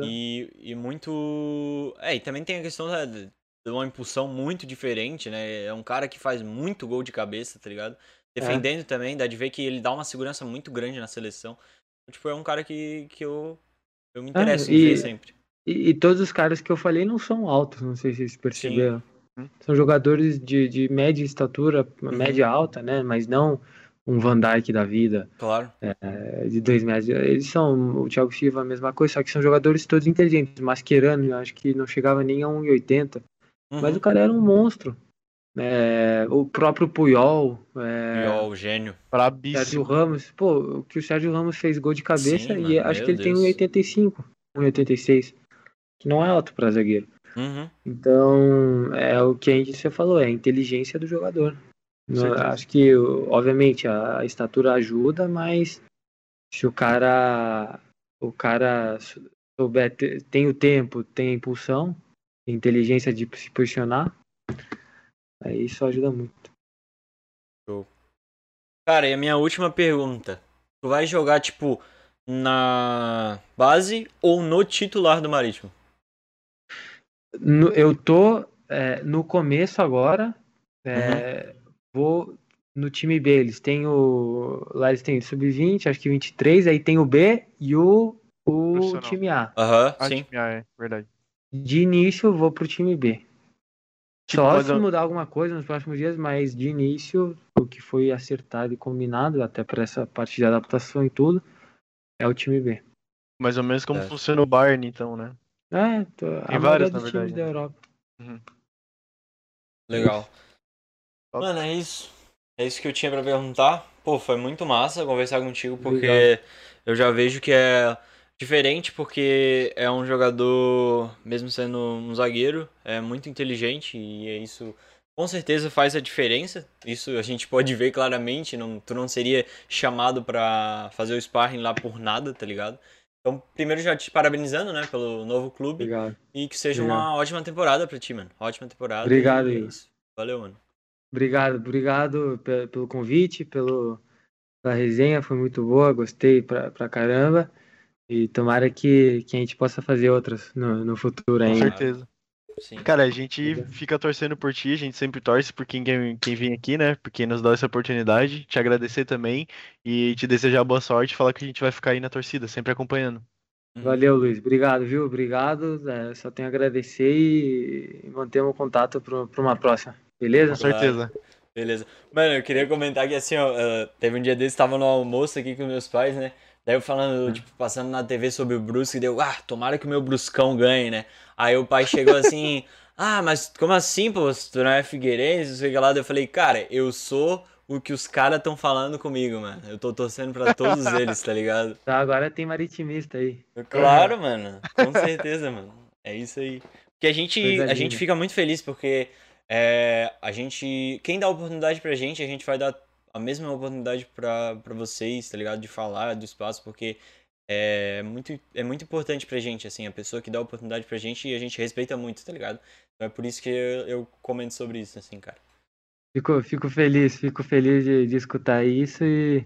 E, e muito. É, e também tem a questão da, de uma impulsão muito diferente, né? É um cara que faz muito gol de cabeça, tá ligado? Defendendo também, dá de ver que ele dá uma segurança muito grande na seleção. Tipo, é um cara que, que eu, eu me interesso em e- ver sempre. E, e todos os caras que eu falei não são altos, não sei se vocês perceberam. Hum. São jogadores de, de média estatura, Uhum. média alta, né? Mas não um Van Dijk da vida, Claro. é, de dois metros. Eles são, o Thiago Silva, a mesma coisa, só que são jogadores todos inteligentes. Mascherano, eu acho que não chegava nem a 1,80. Uhum. Mas o cara era um monstro. É, o próprio Puyol, é, o gênio. Sérgio Brabíssimo. Ramos, pô, o que o Sérgio Ramos fez gol de cabeça Sim, e mano, acho que ele Deus. tem 1,85, 1,86, que não é alto pra zagueiro. Uhum. Então, é o que a gente você falou, é a inteligência do jogador. Acho que, obviamente, a estatura ajuda, mas se o cara o cara souber, tem o tempo, tem a impulsão, a inteligência de se posicionar, aí isso ajuda muito. Cara, e a minha última pergunta. Tu vai jogar, tipo, na base ou no titular do Marítimo? No- eu tô é, no começo agora. é, Vou no time B. Eles têm o. Lá eles têm sub-20, acho que 23. Aí tem o B e o, o time A. Aham, Ah, sim. time A, é verdade. De início, eu vou pro time B. Tipo, Só se eu- mudar alguma coisa nos próximos dias, mas de início, o que foi acertado e combinado, até para essa parte de adaptação e tudo, é o time B. Mais ou menos como É. funciona o Bayern, então, né? É, tô- Tem vários, na dos verdade, times da né? Europa. Legal. Top. Mano, é isso. É isso que eu tinha pra perguntar. Pô, foi muito massa conversar contigo, porque Obrigado. eu já vejo que é diferente, porque é um jogador, mesmo sendo um zagueiro, é muito inteligente e é isso com certeza faz a diferença. Isso a gente pode ver claramente. Não, tu não seria chamado pra fazer o sparring lá por nada, tá ligado? Então, primeiro já te parabenizando, né, pelo novo clube. Obrigado. E que seja Obrigado. uma ótima temporada pra ti, mano. Ótima temporada. Obrigado, é Igor. isso. Valeu, mano. Obrigado, obrigado pe- pelo convite, pelo, pela resenha, foi muito boa, gostei pra, pra caramba. E tomara que, que a gente possa fazer outras no, no futuro Com ainda. certeza. Sim. Cara, a gente fica torcendo por ti, a gente sempre torce por quem, quem vem aqui, né? Por quem nos dá essa oportunidade. Te agradecer também e te desejar boa sorte e falar que a gente vai ficar aí na torcida, sempre acompanhando. Uhum. Valeu, Luiz. Obrigado, viu? Obrigado. É, só tenho a agradecer e manter o contato para uma próxima. Beleza? Com certeza. Beleza. Mano, eu queria comentar que assim, ó, eh, teve um dia desse, tava no almoço aqui com meus pais, né? Daí eu falando, tipo, passando na TV sobre o Brusque, deu, ah, tomara que o meu Bruscão ganhe, né? Aí o pai chegou assim, ah, mas como assim, pô, tu não é Figueirense, não sei o que lá. Daí eu falei, cara, eu sou o que os caras estão falando comigo, mano. Eu tô torcendo pra todos eles, tá ligado? Tá, agora tem maritimista aí. Claro, mano. Com certeza, mano. É isso aí. Porque a gente, Coisa a gente fica muito feliz porque é, a gente. Quem dá oportunidade pra gente, a gente vai dar a mesma oportunidade pra, pra vocês, tá ligado? De falar do espaço, porque é muito, é muito importante pra gente, assim, a pessoa que dá oportunidade pra gente e a gente respeita muito, tá ligado? Então é por isso que eu, eu comento sobre isso, assim, cara. Fico, fico feliz, fico feliz de, de escutar isso e,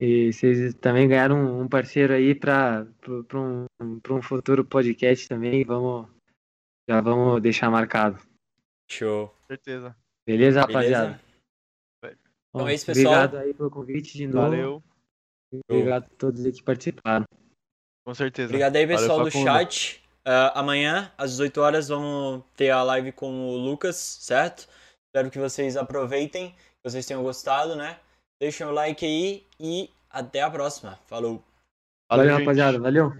e vocês também ganharam um, parceiro aí para um, pra um futuro podcast também. Vamos, já vamos deixar marcado. Show. Com certeza. Beleza, Beleza? Rapaziada? Então Bom, é isso, pessoal. Obrigado aí pelo convite de novo. Valeu. Obrigado a todos aí que participaram. Com certeza. Obrigado aí, Valeu, pessoal do Facundo. chat. Ah, amanhã, às 18 horas, vamos ter a live com o Lucas, certo? Espero que vocês aproveitem, que vocês tenham gostado, né? Deixem o like aí e até a próxima. Falou! Valeu, gente. rapaziada. Valeu.